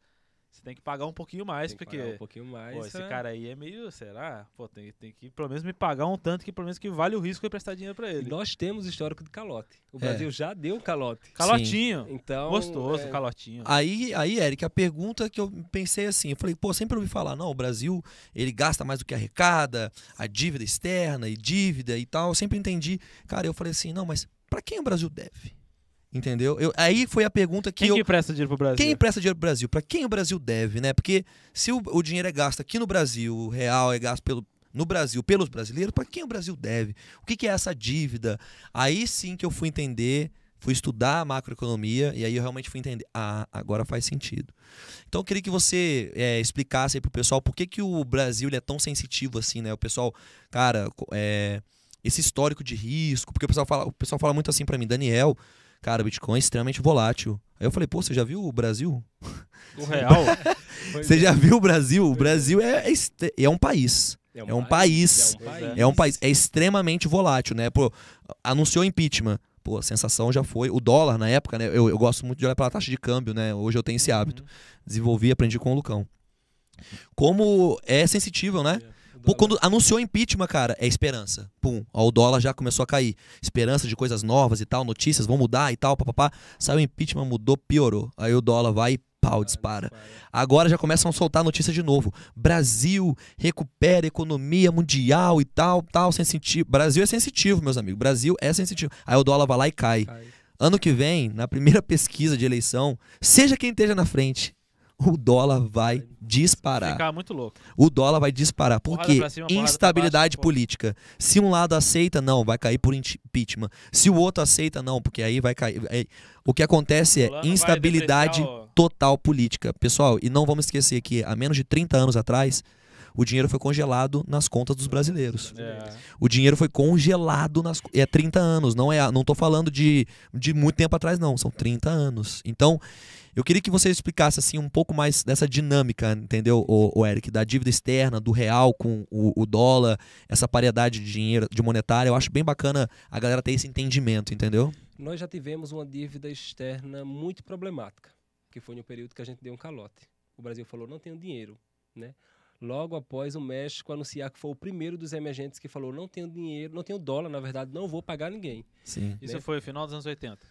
Você tem que pagar um pouquinho mais, tem que porque. pagar um pouquinho mais. Pô, esse é. cara aí é meio, será? Pô, tem, tem que pelo menos me pagar um tanto que pelo menos que vale o risco de prestar dinheiro pra ele. Nós temos histórico de calote. O É. Brasil já deu calote. Calotinho. Então, Gostoso, é, calotinho. Aí, aí, Eric, a pergunta que eu pensei assim, eu falei, pô, sempre ouvi falar, não, o Brasil, ele gasta mais do que arrecada, a dívida externa e dívida e tal. Eu sempre entendi. Cara, eu falei assim, não, mas pra quem o Brasil deve? Entendeu? Eu, aí foi a pergunta que Quem eu. que presta dinheiro pro Brasil? Quem empresta dinheiro pro Brasil? Pra quem o Brasil deve, né? Porque se o, o dinheiro é gasto aqui no Brasil, o real é gasto pelo, no Brasil pelos brasileiros, pra quem o Brasil deve? O que, que é essa dívida? Aí sim que eu fui entender, fui estudar a macroeconomia e aí eu realmente fui entender. Ah, agora faz sentido. Então eu queria que você é, explicasse aí pro pessoal por que, que o Brasil é tão sensitivo assim, né? O pessoal, cara, é, esse histórico de risco, porque o pessoal fala, o pessoal fala muito assim pra mim, Daniel, cara, o Bitcoin é extremamente volátil. Aí eu falei, pô, você já viu o Brasil? O real. Você é. já viu o Brasil? O Brasil é, é, é um país. é um país. É um Pois país. É um país. É extremamente volátil, né? Pô, anunciou impeachment. Pô, a sensação já foi. O dólar, na época, né? Eu, eu gosto muito de olhar pela taxa de câmbio, né? Hoje eu tenho esse hábito. Desenvolvi aprendi com o Lucão. Como é sensível, né? Pô, quando anunciou impeachment, cara, é esperança. Pum, ó, o dólar já começou a cair. Esperança de coisas novas e tal, notícias vão mudar e tal, papapá. Saiu o impeachment, mudou, piorou. Aí o dólar vai e pau, dispara. Agora já começam a soltar notícia de novo. Brasil recupera economia mundial e tal, tal, sensitivo. Brasil é sensitivo, meus amigos. Brasil é sensitivo. Aí o dólar vai lá e cai. Cai. Ano que vem, na primeira pesquisa de eleição, seja quem esteja na frente, o dólar vai disparar. Ficar muito louco. O dólar vai disparar. Por quê? Instabilidade baixo, política. Se um lado aceita, não, vai cair por impeachment. Se o outro aceita, não, porque aí vai cair. aí- O que acontece é instabilidade total política. Pessoal, e não vamos esquecer que há menos de 30 anos atrás, o dinheiro foi congelado nas contas dos brasileiros. É. O dinheiro foi congelado nas é 30 anos, não é, não tô falando de, de muito tempo atrás não, são 30 anos. Então, eu queria que você explicasse assim um pouco mais dessa dinâmica, entendeu, o, o Eric, da dívida externa, do real com o, o dólar, essa paridade de dinheiro, de monetária. Eu acho bem bacana a galera ter esse entendimento, entendeu? Nós já tivemos uma dívida externa muito problemática, que foi no período que a gente deu um calote. O Brasil falou, não tenho dinheiro, né? Logo após o México anunciar que foi o primeiro dos emergentes que falou, não tenho dinheiro, não tenho dólar, na verdade, não vou pagar ninguém. Sim. Isso Né? foi final dos anos 80.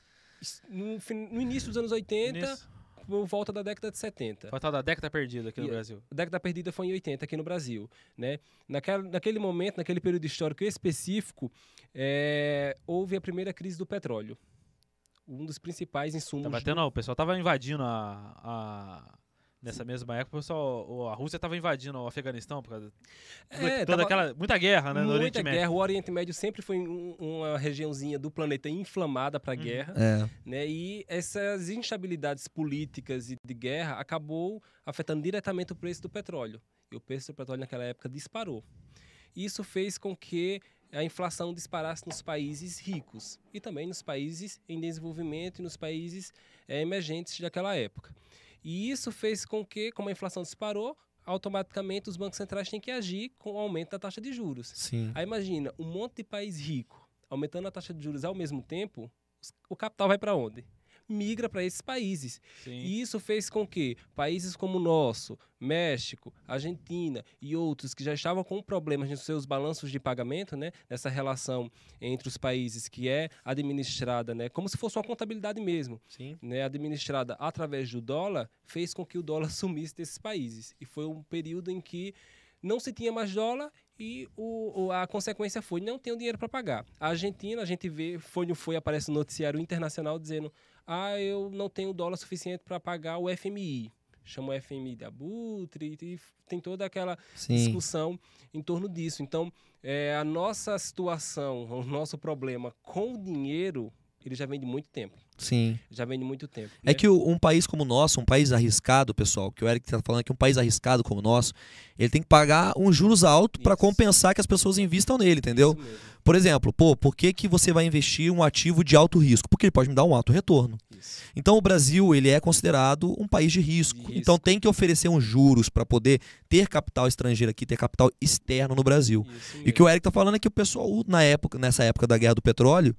No, no início dos anos 80, Início. por volta da década de 70. Foi a tal da década perdida aqui no E- Brasil. A década perdida foi em 80 aqui no Brasil, né? Naquela, naquele momento, naquele período histórico específico, é, houve a primeira crise do petróleo. Um dos principais insumos. Tava do- tendo, o pessoal tava invadindo a, a- Nessa mesma época, o pessoal, a Rússia estava invadindo o Afeganistão por causa É, toda tava- aquela muita guerra, né, no Oriente Muita Médio. guerra. O Oriente Médio sempre foi um- uma regiãozinha do planeta inflamada para Uhum. guerra. É. né? E essas instabilidades políticas e de guerra acabou afetando diretamente o preço do petróleo. E o preço do petróleo naquela época disparou. Isso fez com que a inflação disparasse nos países ricos e também nos países em desenvolvimento e nos países eh, emergentes daquela época. E isso fez com que, como a inflação disparou, automaticamente os bancos centrais têm que agir com o aumento da taxa de juros. Sim. Aí imagina, um monte de país rico aumentando a taxa de juros ao mesmo tempo, o capital vai para onde? Migra para esses países. Sim. E isso fez com que países como o nosso, México, Argentina e outros que já estavam com problemas nos seus balanços de pagamento, né, nessa relação entre os países que é administrada, né, como se fosse uma contabilidade mesmo, Sim. né, administrada através do dólar, fez com que o dólar sumisse desses países. E foi um período em que não se tinha mais dólar e o, a consequência foi não ter o dinheiro para pagar. A Argentina, a gente vê, foi no foi aparece no noticiário internacional dizendo: "Ah, eu não tenho dólar suficiente para pagar o FMI". Chama o FMI de abutre e tem toda aquela Sim. discussão em torno disso. Então, é, a nossa situação, o nosso problema com o dinheiro, ele já vem de muito tempo. Sim. Já vem de muito tempo. É né? que o- um país como o nosso, um país arriscado, pessoal, que o Eric tá falando que um país arriscado como o nosso, ele tem que pagar uns juros altos para compensar que as pessoas investam nele, entendeu? Por exemplo, pô, por que, que você vai investir um ativo de alto risco? Porque ele pode me dar um alto retorno. isso. Então o Brasil, ele é considerado um país de risco. De risco. Então tem que oferecer uns juros para poder ter capital estrangeiro aqui, ter capital externo no Brasil. Isso E o que o Eric tá falando é que o pessoal, na época, nessa época da guerra do petróleo,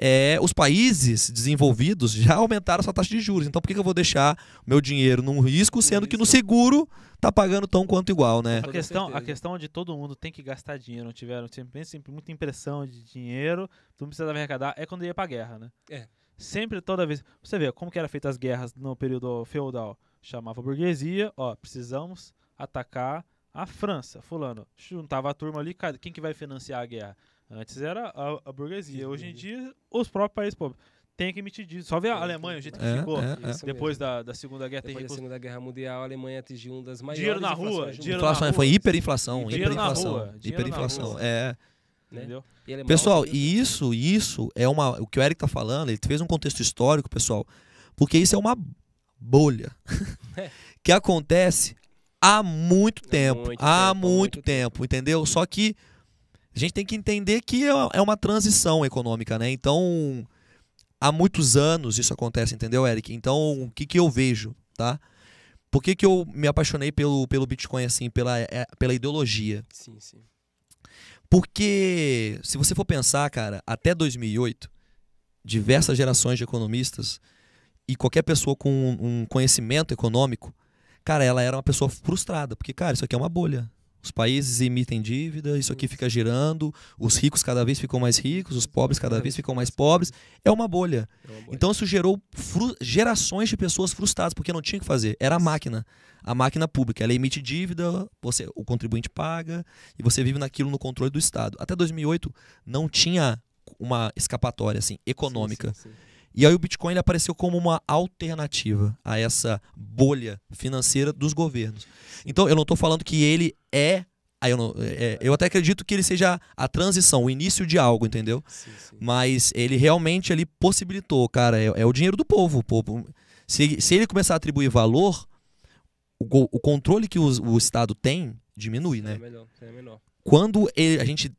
é, os países desenvolvidos já aumentaram essa taxa de juros. Então por que, que eu vou deixar meu dinheiro num risco, sendo que no seguro tá pagando tão quanto igual, né? A questão, a questão de todo mundo tem que gastar dinheiro, não tiveram sempre, sempre muita impressão de dinheiro, tu não precisava arrecadar, é quando ia pra guerra, né? É. Sempre, toda vez. Você vê como que era feita as guerras no período feudal. Chamava a burguesia, ó, precisamos atacar a França. Fulano, juntava a turma ali, cara, quem que vai financiar a guerra? Antes era a, a burguesia. Hoje em dia, os próprios países pobres. Tem que emitir dívidas. Só ver a Alemanha, o jeito que É, ficou. é, é. Depois da, da Segunda Guerra, Depois da Segunda Guerra Mundial, a Alemanha atingiu uma das maiores Dinheiro na rua, dinheiro na Inflação, rua. foi hiperinflação, Dinheiro na hiperinflação. rua, dinheiro na hiperinflação, rua. é. né? Entendeu? E Pessoal, e isso, isso é uma. O que o Eric tá falando, ele fez um contexto histórico, pessoal, porque isso é uma bolha É. que acontece há muito tempo. muito há tempo, há muito, muito tempo, entendeu? Só que a gente tem que entender que é é uma transição econômica, né? Então, há muitos anos isso acontece, entendeu, Eric? Então, o que, que eu vejo, tá? Por que, que eu me apaixonei pelo, pelo Bitcoin, assim, pela, é, pela ideologia? Sim, sim. Porque, se você for pensar, cara, até 2008, diversas gerações de economistas e qualquer pessoa com um conhecimento econômico, cara, ela era uma pessoa frustrada. Porque, cara, isso aqui é uma bolha. Os países emitem dívida, isso aqui fica girando, os ricos cada vez ficam mais ricos, os pobres cada vez ficam mais pobres. É uma bolha. É uma Então isso gerou gerações de pessoas frustradas porque não tinha o que fazer. Era a máquina. A máquina pública. Ela emite dívida, você, o contribuinte paga e você vive naquilo no controle do Estado. Até 2008 não tinha uma escapatória assim econômica. Sim, sim, sim. E aí o Bitcoin ele apareceu como uma alternativa a essa bolha financeira dos governos. Então eu não estou falando que ele é, aí eu, não- é, eu até acredito que ele seja a transição, o início de algo, entendeu? Sim, sim. Mas ele realmente ali possibilitou, cara, é, é o dinheiro do povo. o povo. Se, se ele começar a atribuir valor, o, o controle que os- o, Estado tem diminui, É né? melhor, é. Quando ele- a gente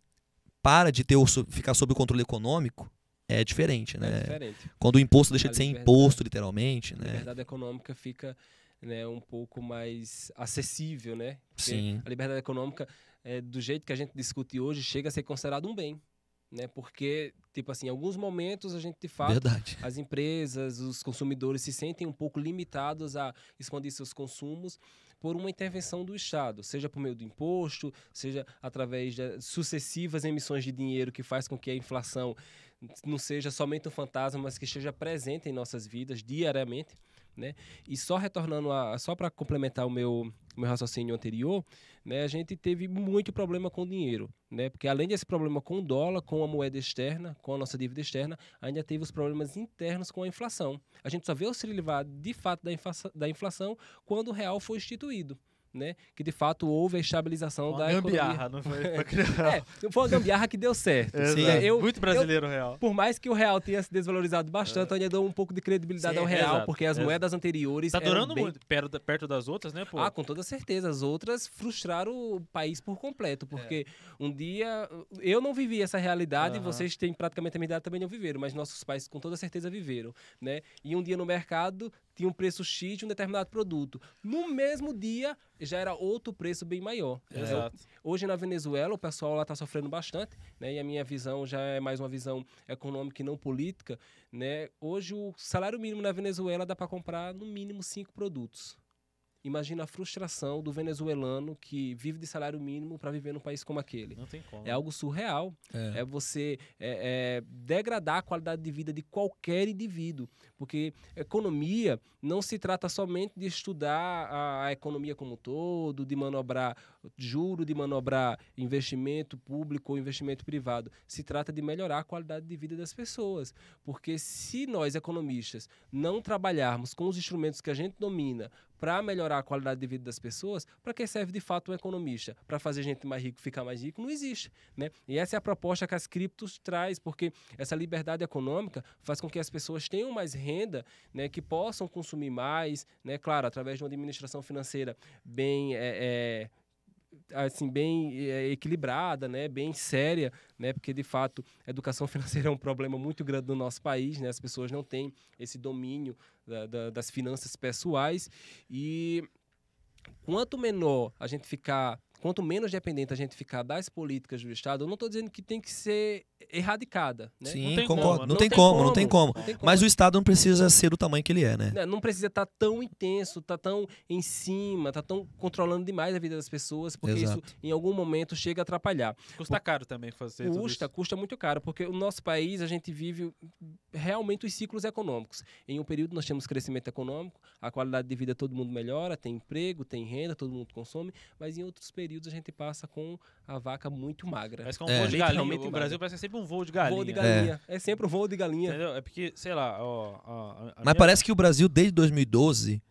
para de ter o, ficar sob o controle econômico, é diferente, É né? diferente. Quando o imposto deixa A de ser liberdade- imposto, literalmente, A né? liberdade econômica fica né, um pouco mais acessível, né? Porque Sim. A liberdade econômica, é, do jeito que a gente discute hoje, chega a ser considerado um bem, né? Porque, tipo assim, em alguns momentos a gente, de fato, Verdade. as empresas, os consumidores se sentem um pouco limitados a expandir seus consumos por uma intervenção do Estado, seja por meio do imposto, seja através de sucessivas emissões de dinheiro que faz com que a inflação não seja somente um fantasma, mas que esteja presente em nossas vidas diariamente. né? E só retornando a, só para complementar o meu, meu raciocínio anterior, né, a gente teve muito problema com o dinheiro, né? Porque além desse problema com o dólar, com a moeda externa, com a nossa dívida externa, ainda teve os problemas internos com a inflação. A gente só veio se livrar de fato da inflação quando o real foi instituído né? Que de fato houve a estabilização Uma da gambiarra, economia. não foi criar. É, foi uma gambiarra que deu certo. Exato. É, eu, Muito brasileiro real. por mais que o real tenha se desvalorizado bastante, eu ainda dou um pouco de credibilidade Sim, ao real, exato, porque as exato. moedas anteriores Tá durando bem... muito perto, perto das outras, né, pô? Ah, com toda certeza. As outras frustraram o país por completo, porque um dia eu não vivi essa realidade, Aham. vocês têm praticamente a minha idade também não viveram, mas nossos pais com toda certeza viveram, né? E um dia no mercado tinha um preço X de um determinado produto. No mesmo dia já era outro preço bem maior. Exato. Hoje na Venezuela o pessoal lá está sofrendo bastante, né? E a minha visão já é mais uma visão econômica e não política, né? Hoje o salário mínimo na Venezuela dá para comprar no mínimo cinco produtos. Imagina a frustração do venezuelano que vive de salário mínimo para viver num país como aquele. Não tem como. É algo surreal. É. É você é, é, degradar a qualidade de vida de qualquer indivíduo. Porque economia não se trata somente de estudar a, a economia como um todo, de manobrar juro, de manobrar investimento público ou investimento privado. Se trata de melhorar a qualidade de vida das pessoas. Porque se nós, economistas, não trabalharmos com os instrumentos que a gente domina para melhorar a qualidade de vida das pessoas, para que serve de fato um economista? Para fazer gente mais rico ficar mais rico? Não existe. Né? E essa é a proposta que as criptos traz, porque essa liberdade econômica faz com que as pessoas tenham mais renda, né, que possam consumir mais, né, claro, através de uma administração financeira bem é, é, assim bem é, equilibrada, né, bem séria, né, porque de fato a educação financeira é um problema muito grande no nosso país, né, as pessoas não têm esse domínio da- da- das finanças pessoais. E quanto menor a gente ficar, quanto menos dependente a gente ficar das políticas do Estado, eu não estou dizendo que tem que ser erradicada, né? Sim, tem concordo. como, não, tem como, não tem como. Não tem como. Mas o Estado não precisa ser do tamanho que ele é, né? Né, Não precisa estar tão intenso, tá tão em cima, tá tão controlando demais a vida das pessoas, porque Exato. isso em algum momento chega a atrapalhar. Custa caro também fazer tudo Custa, isso. custa muito caro, porque o nosso país a gente vive realmente os ciclos econômicos. Em um período nós temos crescimento econômico, a qualidade de vida todo mundo melhora, tem emprego, tem renda, todo mundo consome, mas em outros períodos a gente passa com a vaca muito magra. Parece que é um É. voo de galinha. O Brasil magra. parece que é sempre um voo de galinha. Voo de galinha. É, sempre o voo de galinha. Entendeu? É porque, sei lá, ó. a Mas minha- parece que o Brasil, desde 2012,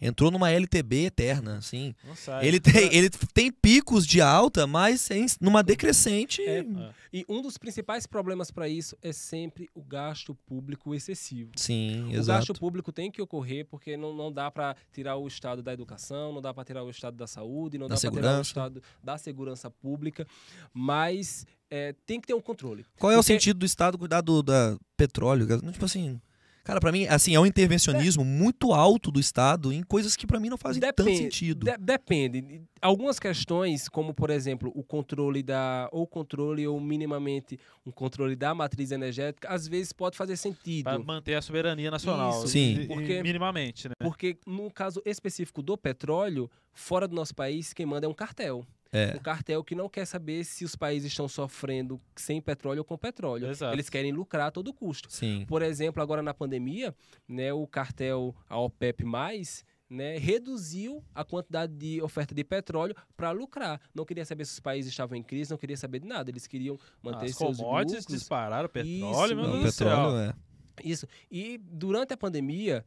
entrou numa LTB eterna, assim. Sai. Ele tem, ele tem picos de alta, mas em, numa decrescente. É. É. E um dos principais problemas para isso é sempre o gasto público excessivo. Sim, O exato. gasto público tem que ocorrer porque não, não dá para tirar o estado da educação, não dá para tirar o estado da saúde, não Da dá para tirar o estado da segurança pública, mas é, tem que ter um controle. Qual é o sentido do Estado cuidar do da petróleo? Tipo assim. Cara, pra mim, assim, é um intervencionismo muito alto do Estado em coisas que pra mim não fazem tanto sentido. de- depende. Algumas questões, como por exemplo o controle da ou controle ou minimamente um controle da matriz energética, às vezes pode fazer sentido. Pra manter a soberania nacional. Isso. Sim. e- e- Porque- Minimamente, né? Porque no caso específico do petróleo, fora do nosso país, quem manda é um cartel. É. Um cartel que não quer saber se os países estão sofrendo sem petróleo ou com petróleo. Exato. Eles querem lucrar a todo custo. Sim. Por exemplo, agora na pandemia, né, o cartel, a OPEP+, né, reduziu a quantidade de oferta de petróleo para lucrar. Não queria saber se os países estavam em crise, não queria saber de nada. Eles queriam manter As seus commodities lucros. dispararam, petróleo, Isso, meu Não, Deus o petróleo é. Isso. E durante a pandemia,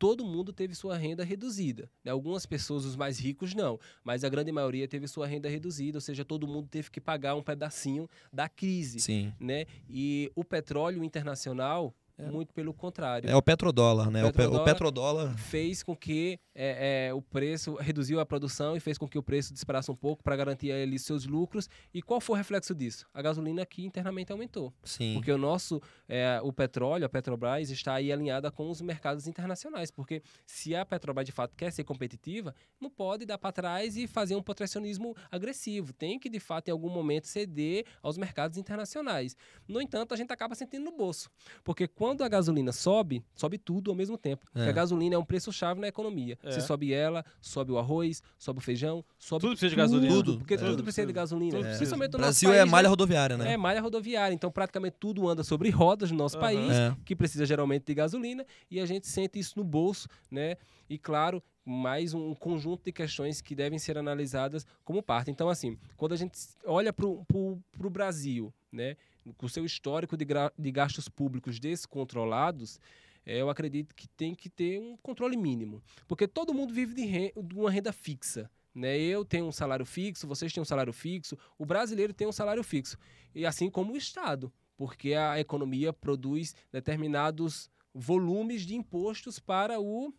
todo mundo teve sua renda reduzida. né? Algumas pessoas, os mais ricos, não. Mas a grande maioria teve sua renda reduzida, ou seja, todo mundo teve que pagar um pedacinho da crise. Sim. Né? E o petróleo internacional. Muito pelo contrário. É o petrodólar, né? O pe- O Petrodólar. petrodólar. fez com que é, é, o preço reduziu a produção e fez com que o preço disparasse um pouco para garantir ali seus lucros. E qual foi o reflexo disso? A gasolina aqui internamente aumentou. Sim. Porque o nosso, é, o petróleo, a Petrobras, está aí alinhada com os mercados internacionais. Porque se a Petrobras de fato quer ser competitiva, não pode dar para trás e fazer um protecionismo agressivo. Tem que, de fato, em algum momento ceder aos mercados internacionais. No entanto, a gente acaba sentindo no bolso. Porque quando quando a gasolina sobe, sobe tudo ao mesmo tempo. Porque É. a gasolina é um preço-chave na economia. É. Se sobe ela, sobe o arroz, sobe o feijão, sobe Tudo precisa de gasolina. Tudo. Porque É. tudo precisa de gasolina. Precisa. Principalmente O no nosso Brasil é país, malha né? rodoviária, né? É malha rodoviária, então praticamente tudo anda sobre rodas no nosso Aham. país, É. que precisa geralmente de gasolina, e a gente sente isso no bolso, né? E claro, mais um conjunto de questões que devem ser analisadas como parte. Então, assim, quando a gente olha para o Brasil, né? Com o seu histórico de, de gastos públicos descontrolados, eh, eu acredito que tem que ter um controle mínimo. Porque todo mundo vive de, ren- de uma renda fixa. Né? Eu tenho um salário fixo, vocês têm um salário fixo, o brasileiro tem um salário fixo. E assim como o Estado, porque a economia produz determinados volumes de impostos para o.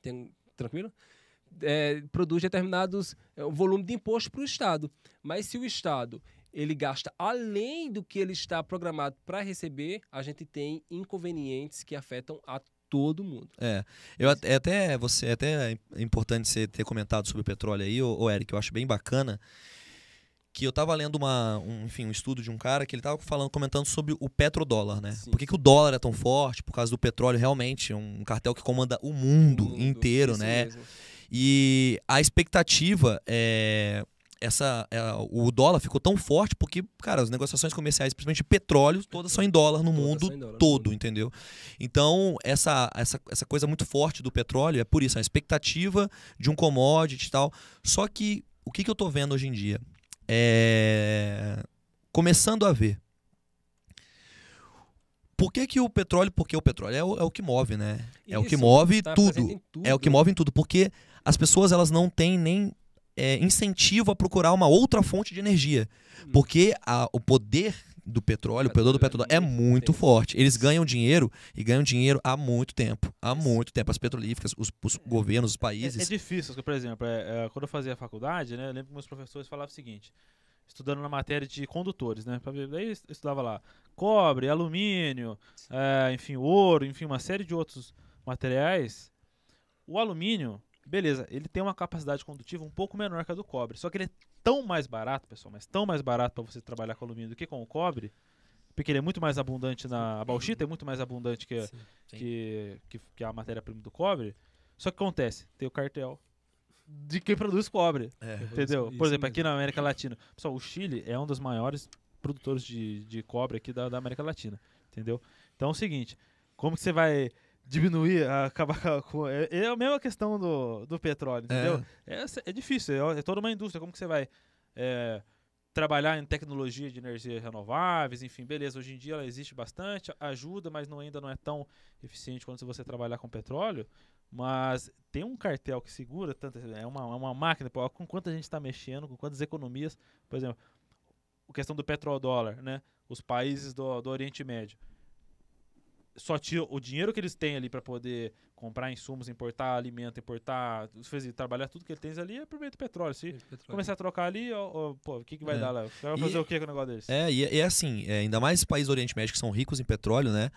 Tem- tranquilo? É, produz determinados é, um volume de imposto para o Estado. Mas se o Estado ele gasta além do que ele está programado para receber, a gente tem inconvenientes que afetam a todo mundo. É, eu é até você é até importante você ter comentado sobre o petróleo aí, ô, ô Eric, eu acho bem bacana que eu tava lendo uma, um, enfim, um estudo de um cara que ele tava falando, comentando sobre o petrodólar, né? Sim. Por que, que o dólar é tão forte? Por causa do petróleo, realmente, é um cartel que comanda o mundo, O mundo, inteiro, né? mesmo. E a expectativa é essa é, o dólar ficou tão forte porque, cara, as negociações comerciais, principalmente de petróleo, todas são em dólar no Todas mundo dólar no todo, mundo. entendeu? Então, essa, essa, essa coisa muito forte do petróleo é por isso, a expectativa de um commodity e tal. Só que o que, que eu tô vendo hoje em dia? É... Começando a ver. Por que, que o petróleo? Porque o petróleo é o, é o que move, né? É o que Isso, move tá tudo. tudo. É o que move em tudo, porque as pessoas elas não têm nem é, incentivo a procurar uma outra fonte de energia. Hum. Porque a- o poder do petróleo, o poder do petróleo é muito intenso. forte. Eles ganham dinheiro e ganham dinheiro há muito tempo. Há muito tempo. As petrolíferas, os, os governos, os É, é países. difícil, por exemplo, é, é, quando eu fazia a faculdade, né, eu lembro que meus professores falavam o seguinte, estudando na matéria de condutores, né, daí eu estudava lá cobre, alumínio, é, enfim, ouro, enfim, uma série de outros materiais. O alumínio, beleza, ele tem uma capacidade condutiva um pouco menor que a do cobre, só que ele é tão mais barato, pessoal, mas tão mais barato para você trabalhar com alumínio do que com o cobre, porque ele é muito mais abundante na a bauxita, é muito mais abundante que, Sim. Sim. que, que, que a matéria-prima do cobre. Só que acontece, tem o cartel de quem produz cobre, É. entendeu? Isso Por exemplo, aqui na América Latina. Pessoal, o Chile é um dos maiores produtores de, de cobre aqui da, da América Latina, entendeu? Então é o seguinte, como que você vai diminuir, acabar com... É, é a mesma questão do, do petróleo, entendeu? É, é difícil, é, é toda uma indústria. Como que você vai é, trabalhar em tecnologia de energia renováveis, enfim, beleza, hoje em dia ela existe bastante, ajuda, mas não, ainda não é tão eficiente quanto se você trabalhar com petróleo. Mas tem um cartel que segura tanto, é uma, é uma máquina, pô, com quanta gente está mexendo, com quantas economias, por exemplo, a questão do petrodólar, né? Os países do, do Oriente Médio só tira o dinheiro que eles têm ali para poder comprar insumos, importar alimento, importar, fazer, trabalhar tudo que eles têm ali é por meio do petróleo. Se começar a trocar ali, ó, ó, pô, o que, que vai É. dar lá? Vai fazer o que com o negócio desse? É, e, e é assim, é, ainda mais países do Oriente Médio que são ricos em petróleo, né?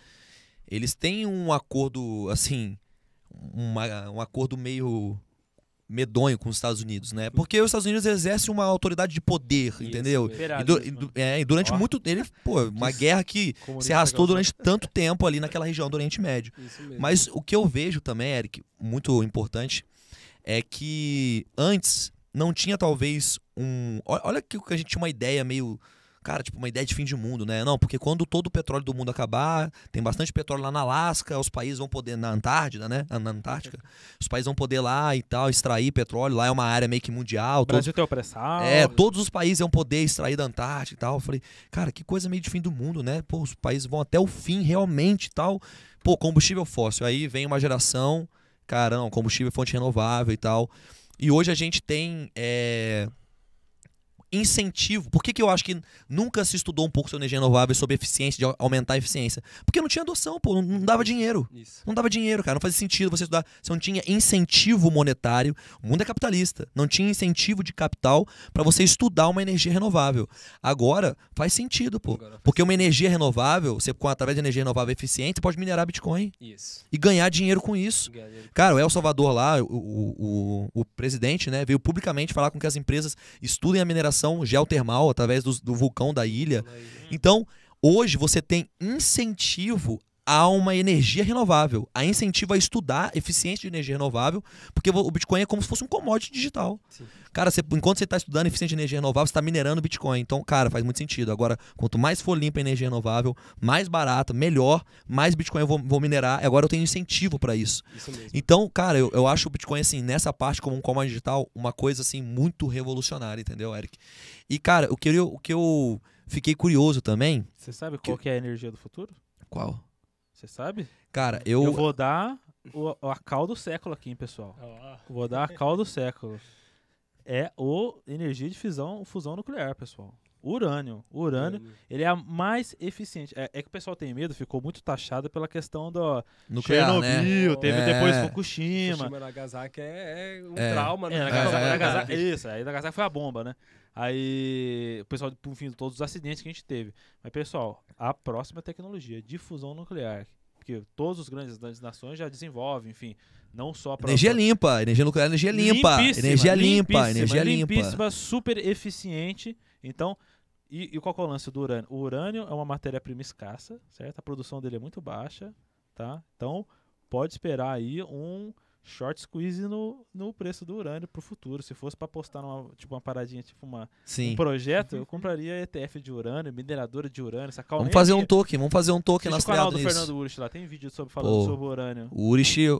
Eles têm um acordo, assim, uma- um acordo meio medonho com os Estados Unidos, né? Porque os Estados Unidos exercem uma autoridade de poder, Isso entendeu? E, du- e du- é, e durante Ó. muito ele, pô, uma guerra que se arrastou durante tanto tempo ali naquela região do Oriente Médio. Mas o que eu vejo também, Eric, muito importante, é que antes não tinha talvez um. Olha olha que a gente tinha uma ideia meio. Cara, tipo, uma ideia de fim de mundo, né? Não, porque quando todo o petróleo do mundo acabar, tem bastante petróleo lá na Alasca, os países vão poder, na Antártida, né? Na Antártica, os países vão poder lá e tal, extrair petróleo. Lá é uma área meio que mundial. O todos- Brasil tem o pré-sal. é, todos os países iam poder extrair da Antártica e tal. Eu falei, cara, que coisa meio de fim do mundo, né? Pô, os países vão até o fim realmente e tal. Pô, combustível fóssil. Aí vem uma geração, caramba, combustível é fonte renovável e tal. E hoje a gente tem é, incentivo. Por que, que eu acho que nunca se estudou um pouco sobre energia renovável, sobre eficiência, de au- aumentar a eficiência? Porque não tinha adoção, pô, não, não dava dinheiro. Isso. Não dava dinheiro, cara. Não fazia sentido você estudar. Você não tinha incentivo monetário. O mundo é capitalista. Não tinha incentivo de capital para você estudar uma energia renovável. Agora faz sentido, pô. Faz Porque uma energia renovável, você com através de energia renovável eficiente, você pode minerar Bitcoin Isso. e ganhar dinheiro com isso. Ganhar- Cara, o El Salvador lá, o, o, o, o presidente, né, veio publicamente falar com que as empresas estudem a mineração geotermal através do, do vulcão da ilha. Então, hoje você tem incentivo a uma energia renovável, a incentivo a estudar eficiência de energia renovável, porque o Bitcoin é como se fosse um commodity digital. Sim. Cara, você- enquanto você está estudando eficiência de energia renovável, você está minerando Bitcoin. Então, cara, faz muito sentido. Agora, quanto mais for limpa a energia renovável, mais barata, melhor, mais Bitcoin eu vou, vou minerar. Agora eu tenho incentivo para isso. Isso mesmo. Então, cara, eu, eu acho o Bitcoin, assim, nessa parte como um commodity digital, uma coisa, assim, muito revolucionária, entendeu, Eric? E, cara, o que eu, o que eu fiquei curioso também... Você sabe qual que é a energia do futuro? Qual? Você sabe? Cara, Eu, eu... vou dar o, a cal do século aqui, hein, pessoal. Vou dar a cal do século. É o energia de fusão, fusão nuclear, pessoal. Urânio. O urânio, ele é a mais eficiente. É, é que o pessoal tem medo, ficou muito taxado pela questão do Nuclear, né? Chernobyl, teve É. depois Fukushima. Fukushima Nagasaki é, é um É. trauma, É, né? Nagasaki, É, é, Nagasaki- isso, aí Nagasaki foi a bomba, né? Aí o pessoal, por fim, todos os acidentes que a gente teve. Mas, pessoal, a próxima tecnologia de fusão nuclear, porque todas as grandes, nações já desenvolvem, enfim, não só para Energia limpa, energia nuclear, energia limpa, Limpíssima, energia limpa, limpíssima, energia limpa. limpíssima, super eficiente. Então, e, e qual é o lance do urânio? O urânio é uma matéria-prima escassa, certo? A produção dele é muito baixa, tá? Então, pode esperar aí um short squeeze no, no preço do urânio pro futuro. Se fosse para apostar numa tipo uma paradinha, tipo uma, um Sim. projeto, eu compraria ETF de urânio, mineradora de urânio, sacar Vamos fazer um token, vamos fazer um token Assiste o canal do nisso. Fernando Urich lá, tem vídeo sobre falando Pô. sobre urânio. O Urich,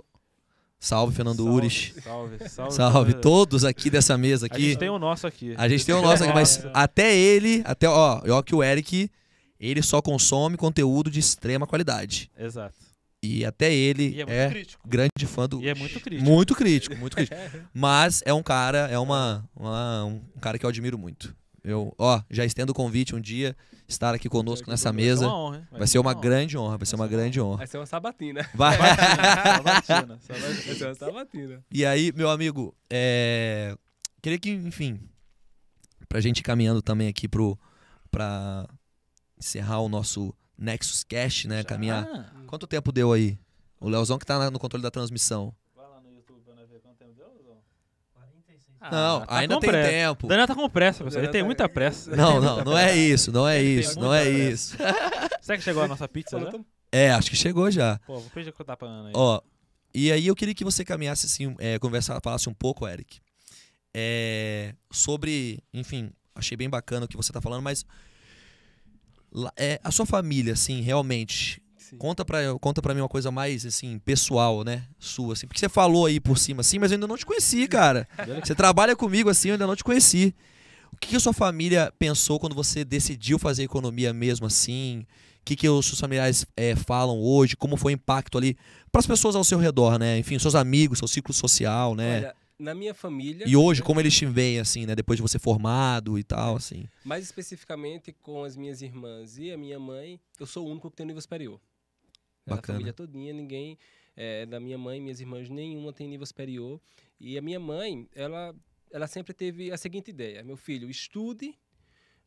salve Fernando Salve, Urich. Salve, salve. Salve todos aqui dessa mesa A gente aqui. tem o nosso aqui. A gente tem o nosso aqui, mas até ele, até ó, ó que o Eric, ele só consome conteúdo de extrema qualidade. Exato. E até ele E é muito é crítico. grande fã do E é muito crítico. Muito crítico, muito crítico. Mas é um cara, é uma, uma- um cara que eu admiro muito. Eu, ó, já estendo o convite um dia estar aqui conosco nessa mesa. Uma honra, hein? Vai ser uma honra. grande honra, vai ser uma grande honra. Vai ser uma sabatina. Vai. Sabatina, sabatina. Vai ser uma sabatina. E aí, meu amigo, é... queria que, enfim, pra gente ir caminhando também aqui pro, pra encerrar o nosso Nexus Cash, né? Caminhar. Ah, Quanto tempo deu aí? O Leozão que tá no controle da transmissão. vai lá no YouTube pra nós ver quanto tempo deu, Zão. 46. Ah, não, tá ainda tem pressa. tempo. O Daniel tá com pressa, pessoal. Ele tem tá- muita pressa. Não, não, não é isso, não é Ele isso, não é pressa. isso. Será que chegou a nossa pizza já? É, acho que chegou já. Pô, vou pedir que eu pra Ana aí. Ó, e aí eu queria que você caminhasse assim, é, conversar, falasse um pouco, Eric, é, sobre, enfim, achei bem bacana o que você tá falando, mas é, a sua família, assim, realmente, Sim. conta pra, conta pra mim uma coisa mais, assim, pessoal, né, sua, assim, porque você falou aí por cima, assim, mas eu ainda não te conheci, cara. Você trabalha comigo, assim, eu ainda não te conheci. O que, que a sua família pensou quando você decidiu fazer economia mesmo, assim? O que, que os seus familiares é, falam hoje? Como foi o impacto ali para as pessoas ao seu redor, né? Enfim, seus amigos, seu ciclo social, né? Olha, na minha família, e hoje, como eles te veem, assim, né? Depois de você formado e tal, assim. mais especificamente com as minhas irmãs e a minha mãe, eu sou o único que tem nível superior. É Bacana. família todinha, ninguém, é, da minha mãe, minhas irmãs, nenhuma tem nível superior. E a minha mãe, ela, ela sempre teve a seguinte ideia: meu filho, estude,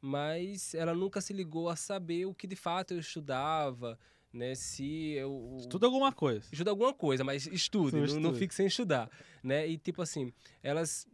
mas ela nunca se ligou a saber o que de fato eu estudava, né? Se eu Estuda alguma coisa. estuda alguma coisa, mas estude, não, não fique sem estudar, né? E tipo assim, elas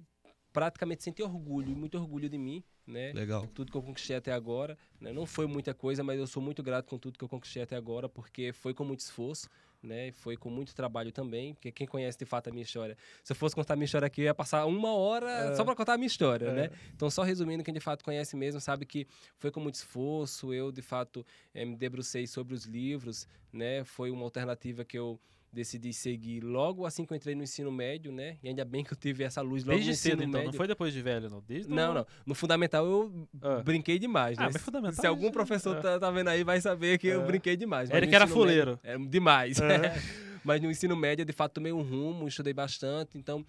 praticamente sentem orgulho, muito orgulho de mim, né? Legal. Tudo que eu conquistei até agora, né? Não foi muita coisa, mas eu sou muito grato com tudo que eu conquistei até agora, porque foi com muito esforço, né? Foi com muito trabalho também, porque quem conhece de fato a minha história, se eu fosse contar a minha história aqui, eu ia passar uma hora É. só para contar a minha história, É. né? Então, só resumindo, quem de fato conhece mesmo sabe que foi com muito esforço. Eu, de fato, eh, me debrucei sobre os livros, né? Foi uma alternativa que eu decidi seguir logo assim que eu entrei no ensino médio, né? E ainda bem que eu tive essa luz logo Desde no ensino cedo, então. médio. Não foi depois de velho, não. Desde Não, não. No fundamental eu Ah. brinquei demais, Ah, né? mas fundamental Se algum já- professor ah. tá, tá vendo aí vai saber que eu Ah. brinquei demais. Eric no era ensino médio- fuleiro. É, demais. Ah. Mas no ensino médio, de fato, tomei um rumo, estudei bastante. Então,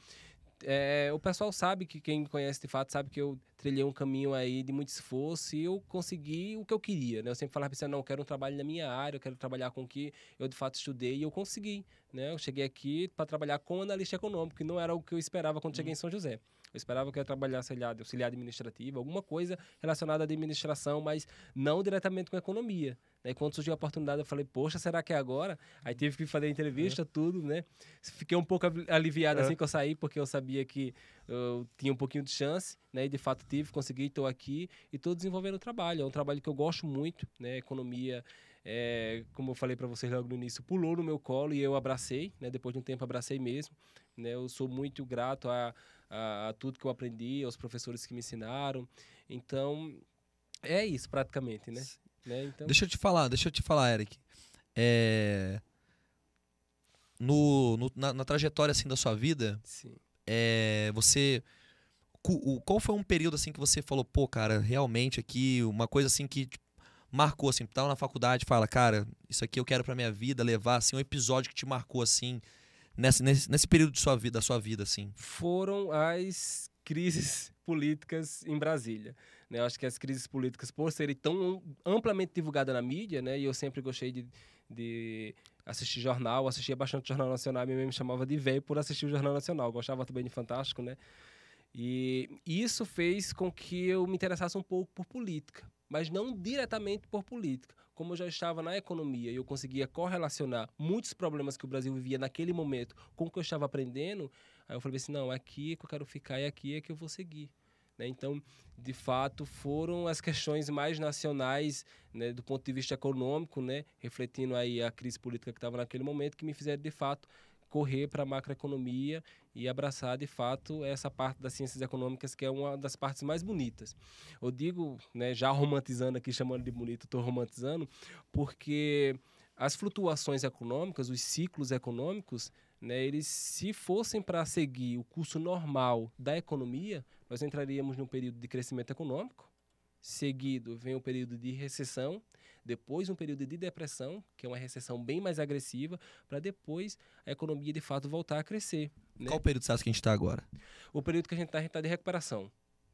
é, o pessoal sabe que quem me conhece de fato sabe que eu trilhei um caminho aí de muito esforço e eu consegui o que eu queria, né? Eu sempre falava assim, não, eu quero um trabalho na minha área, eu quero trabalhar com o que eu de fato estudei e eu consegui, né? Eu cheguei aqui para trabalhar como analista econômico, que não era o que eu esperava quando cheguei em São José. Eu esperava que eu ia trabalhar, de auxiliar administrativo, alguma coisa relacionada à administração, mas não diretamente com economia. Né? E quando surgiu a oportunidade, eu falei, poxa, será que é agora? Aí tive que fazer a entrevista, tudo, né? Fiquei um pouco ali- aliviado É. assim que eu saí, porque eu sabia que eu tinha um pouquinho de chance, né? E de fato tive, consegui, estou aqui e estou desenvolvendo o trabalho. É um trabalho que eu gosto muito, né? Economia é, como eu falei para vocês logo no início, pulou no meu colo e eu abracei, né? Depois de um tempo abracei mesmo, né? Eu sou muito grato a, a, a tudo que eu aprendi, aos professores que me ensinaram. Então, é isso praticamente, né? né? Então, Deixa eu te falar, deixa eu te falar, Eric. É, No, no- na, na trajetória assim da sua vida, sim. é, você o- qual foi um período assim que você falou, pô, cara, realmente aqui uma coisa assim que tipo, marcou assim, tava na faculdade, fala, cara, isso aqui eu quero pra minha vida, levar assim um episódio que te marcou assim nesse, nesse, nesse período de sua vida, da sua vida assim. foram as crises políticas em Brasília. Né? Eu acho que as crises políticas, por serem tão amplamente divulgadas na mídia, né? e eu sempre gostei de, de assistir jornal, assistia bastante Jornal Nacional, minha mãe me chamava de velho por assistir o Jornal Nacional, gostava também de Fantástico, né? E isso fez com que eu me interessasse um pouco por política, mas não diretamente por política. Como eu já estava na economia e eu conseguia correlacionar muitos problemas que o Brasil vivia naquele momento com o que eu estava aprendendo, aí eu falei assim, não, aqui é que eu quero ficar e aqui é que eu vou seguir. né? Então, de fato, foram as questões mais nacionais, né, do ponto de vista econômico, né, refletindo aí a crise política que estava naquele momento, que me fizeram, de fato, correr para a macroeconomia e abraçar, de fato, essa parte das ciências econômicas, que é uma das partes mais bonitas. Eu digo, né, já romantizando aqui, chamando de bonito, estou romantizando, porque as flutuações econômicas, os ciclos econômicos, né, eles se fossem para seguir o curso normal da economia, nós entraríamos num período de crescimento econômico, seguido vem um período de recessão, depois um período de depressão, que é uma recessão bem mais agressiva, para depois a economia de fato voltar a crescer. né? Qual período você acha que a gente tá agora? o período que a gente está, a gente está de recuperação.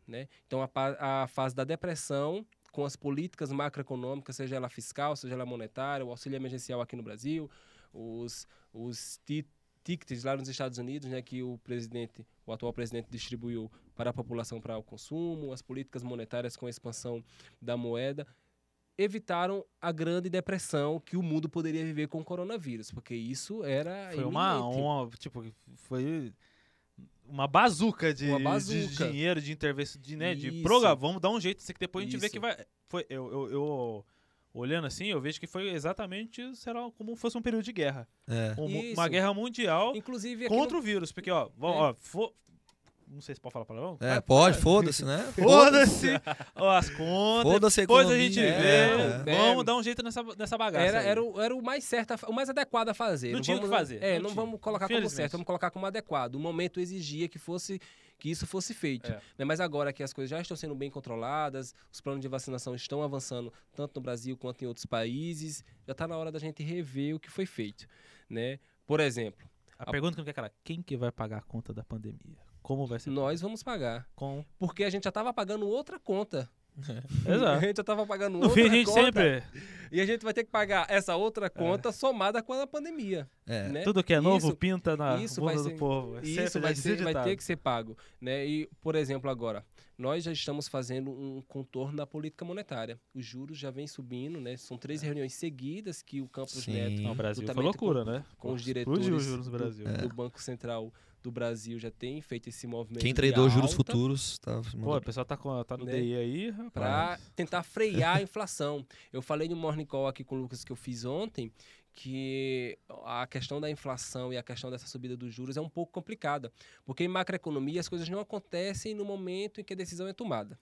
Né? Então, a, a fase da depressão, com as políticas macroeconômicas, seja ela fiscal, seja ela monetária, o auxílio emergencial aqui no Brasil, os, os ti- tickets lá nos Estados Unidos, né, que o presidente, o atual presidente distribuiu para a população para o consumo, as políticas monetárias com a expansão da moeda, evitaram a grande depressão que o mundo poderia viver com o coronavírus, porque isso era Foi uma, uma. Tipo, foi. Uma bazuca de, Uma de bazuca. dinheiro, de intervenção, de, né, de programa. Vamos dar um jeito, isso aqui depois a gente vê Isso. que vai. Foi, eu, eu, eu- olhando assim, eu vejo que foi exatamente, sei lá, como fosse um período de guerra. É. Um- uma guerra mundial Inclusive, contra no- o vírus. Porque, ó, É. ó fo- não sei se pode falar palavrão. É, pode, foda-se, né? Foda-se as contas. Foda-se a Depois a gente é, vê. é. Vamos dar um jeito nessa, nessa bagaça. Era, aí. era, o, era o mais certo, a o mais adequado a fazer. Não tinha o que vamos, fazer, É, não não, vamos colocar como certo, vamos colocar como adequado. O momento exigia que fosse que isso fosse feito. É. né? Mas agora que as coisas já estão sendo bem controladas, os planos de vacinação estão avançando tanto no Brasil quanto em outros países, já está na hora da gente rever o que foi feito. Né? Por exemplo, A pergunta que não quer calar: quem que vai pagar a conta da pandemia? Como vai ser? nós vamos pagar. Com... Porque a gente já estava pagando outra conta. A Exato. gente já estava pagando No outra fim, a gente conta. sempre. E a gente vai ter que pagar essa outra conta somada com a pandemia. É. né? Tudo que é novo Isso- pinta na isso bunda vai do ser- povo. É Isso vai, ser, vai ter que ser pago. Né? E, por exemplo, agora, nós já estamos fazendo um contorno da política monetária. Os juros já vêm subindo, né? São três reuniões seguidas que o Campos Sim. Neto, Não, o Brasil foi loucura, né? com os diretores os juros do, do Banco Central do Brasil, já tem feito esse movimento Quem tradou juros futuros tá Pô, o pessoal tá, com, tá no Né? DI aí, rapaz. para tentar frear a inflação. Eu falei no Morning Call aqui com o Lucas que eu fiz ontem que a questão da inflação e a questão dessa subida dos juros é um pouco complicada, porque em macroeconomia as coisas não acontecem no momento em que a decisão é tomada.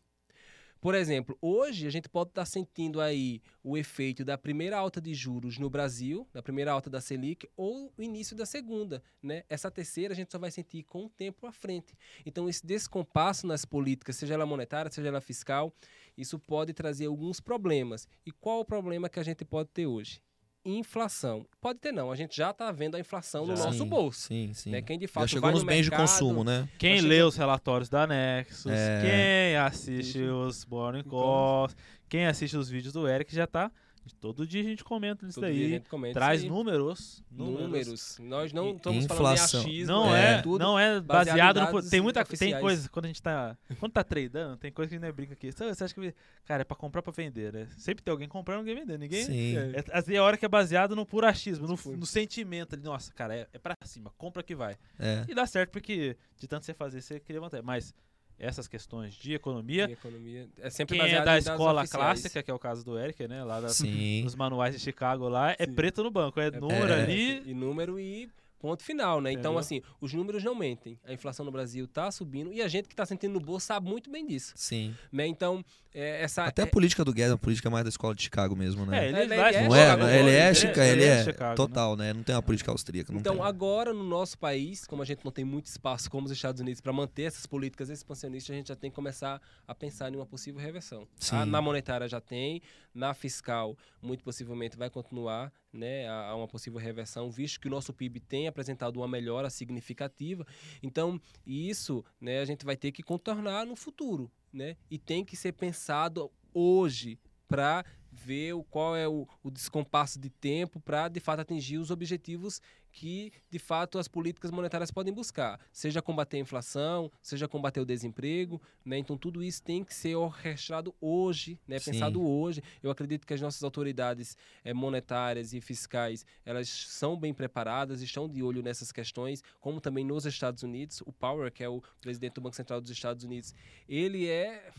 Por exemplo, hoje a gente pode estar sentindo aí o efeito da primeira alta de juros no Brasil, da primeira alta da Selic, ou o início da segunda. Né? Essa terceira a gente só vai sentir com o tempo à frente. Então, esse descompasso nas políticas, seja ela monetária, seja ela fiscal, isso pode trazer alguns problemas. E qual o problema que a gente pode ter hoje? Inflação. Pode ter não, a gente já está vendo a inflação no Já. nosso Sim, bolso. Sim, sim. Né? Quem de Já fato chegou vai nos no bens de mercado, consumo, né? Quem Mas lê chegou- os relatórios da Nexus, É. quem assiste os Então. Calls, quem assiste os vídeos do Eric já tá. Todo dia a gente comenta isso Todo dia a daí. gente comenta Traz isso aí. números, números. Números. Nós não estamos inflação. falando de achismo, Não É. é, tudo não é baseado em baseado no. Tem muita tem coisa. Quando a gente tá. Quando tá tradando, tem coisa que a gente não brinca aqui. Você acha que. Cara, é pra comprar pra vender, né? Sempre tem alguém comprando e alguém vendendo. Ninguém. Sim. É. É, às vezes é a hora que é baseado no puro achismo, no, no sentimento ali. Nossa, cara, é, é pra cima, compra que vai. É. E dá certo porque de tanto você fazer, você queria manter. Mas essas questões de economia. E economia é sempre Quem é da escola clássica, que é o caso do Eric, né? Lá da, Sim. nos manuais de Chicago lá, é Sim. preto no banco, é número É. ali. E número e ponto final, né? Então, assim, os números não mentem. A inflação no Brasil tá subindo e a gente que tá sentindo no bolso sabe muito bem disso, Sim. né? Então, é, essa... Até a é- política do Guedes é uma política mais da escola de Chicago mesmo, né? É, ele, Ele lá é não Chicago, é, ele é, ele Chica, é- ele é, Chicago, né? total, né? Não tem uma política austríaca, não Então, tem. agora no nosso país, como a gente não tem muito espaço como os Estados Unidos para manter essas políticas expansionistas, a gente já tem que começar a pensar em uma possível reversão. Sim. A- na monetária já tem, na fiscal muito possivelmente vai continuar, né, a, uma possível reversão, visto que o nosso PIB tem apresentado uma melhora significativa. Então, isso, né, a gente vai ter que contornar no futuro, né? E tem que ser pensado hoje para ver qual é o, o descompasso de tempo para de fato atingir os objetivos que de fato as políticas monetárias podem buscar, seja combater a inflação, seja combater o desemprego, né? Então tudo isso tem que ser orquestrado hoje, né? Sim. Pensado hoje. Eu acredito que as nossas autoridades eh, monetárias e fiscais elas são bem preparadas, estão de olho nessas questões, como também nos Estados Unidos. O Powell, que é o presidente do Banco Central dos Estados Unidos, ele é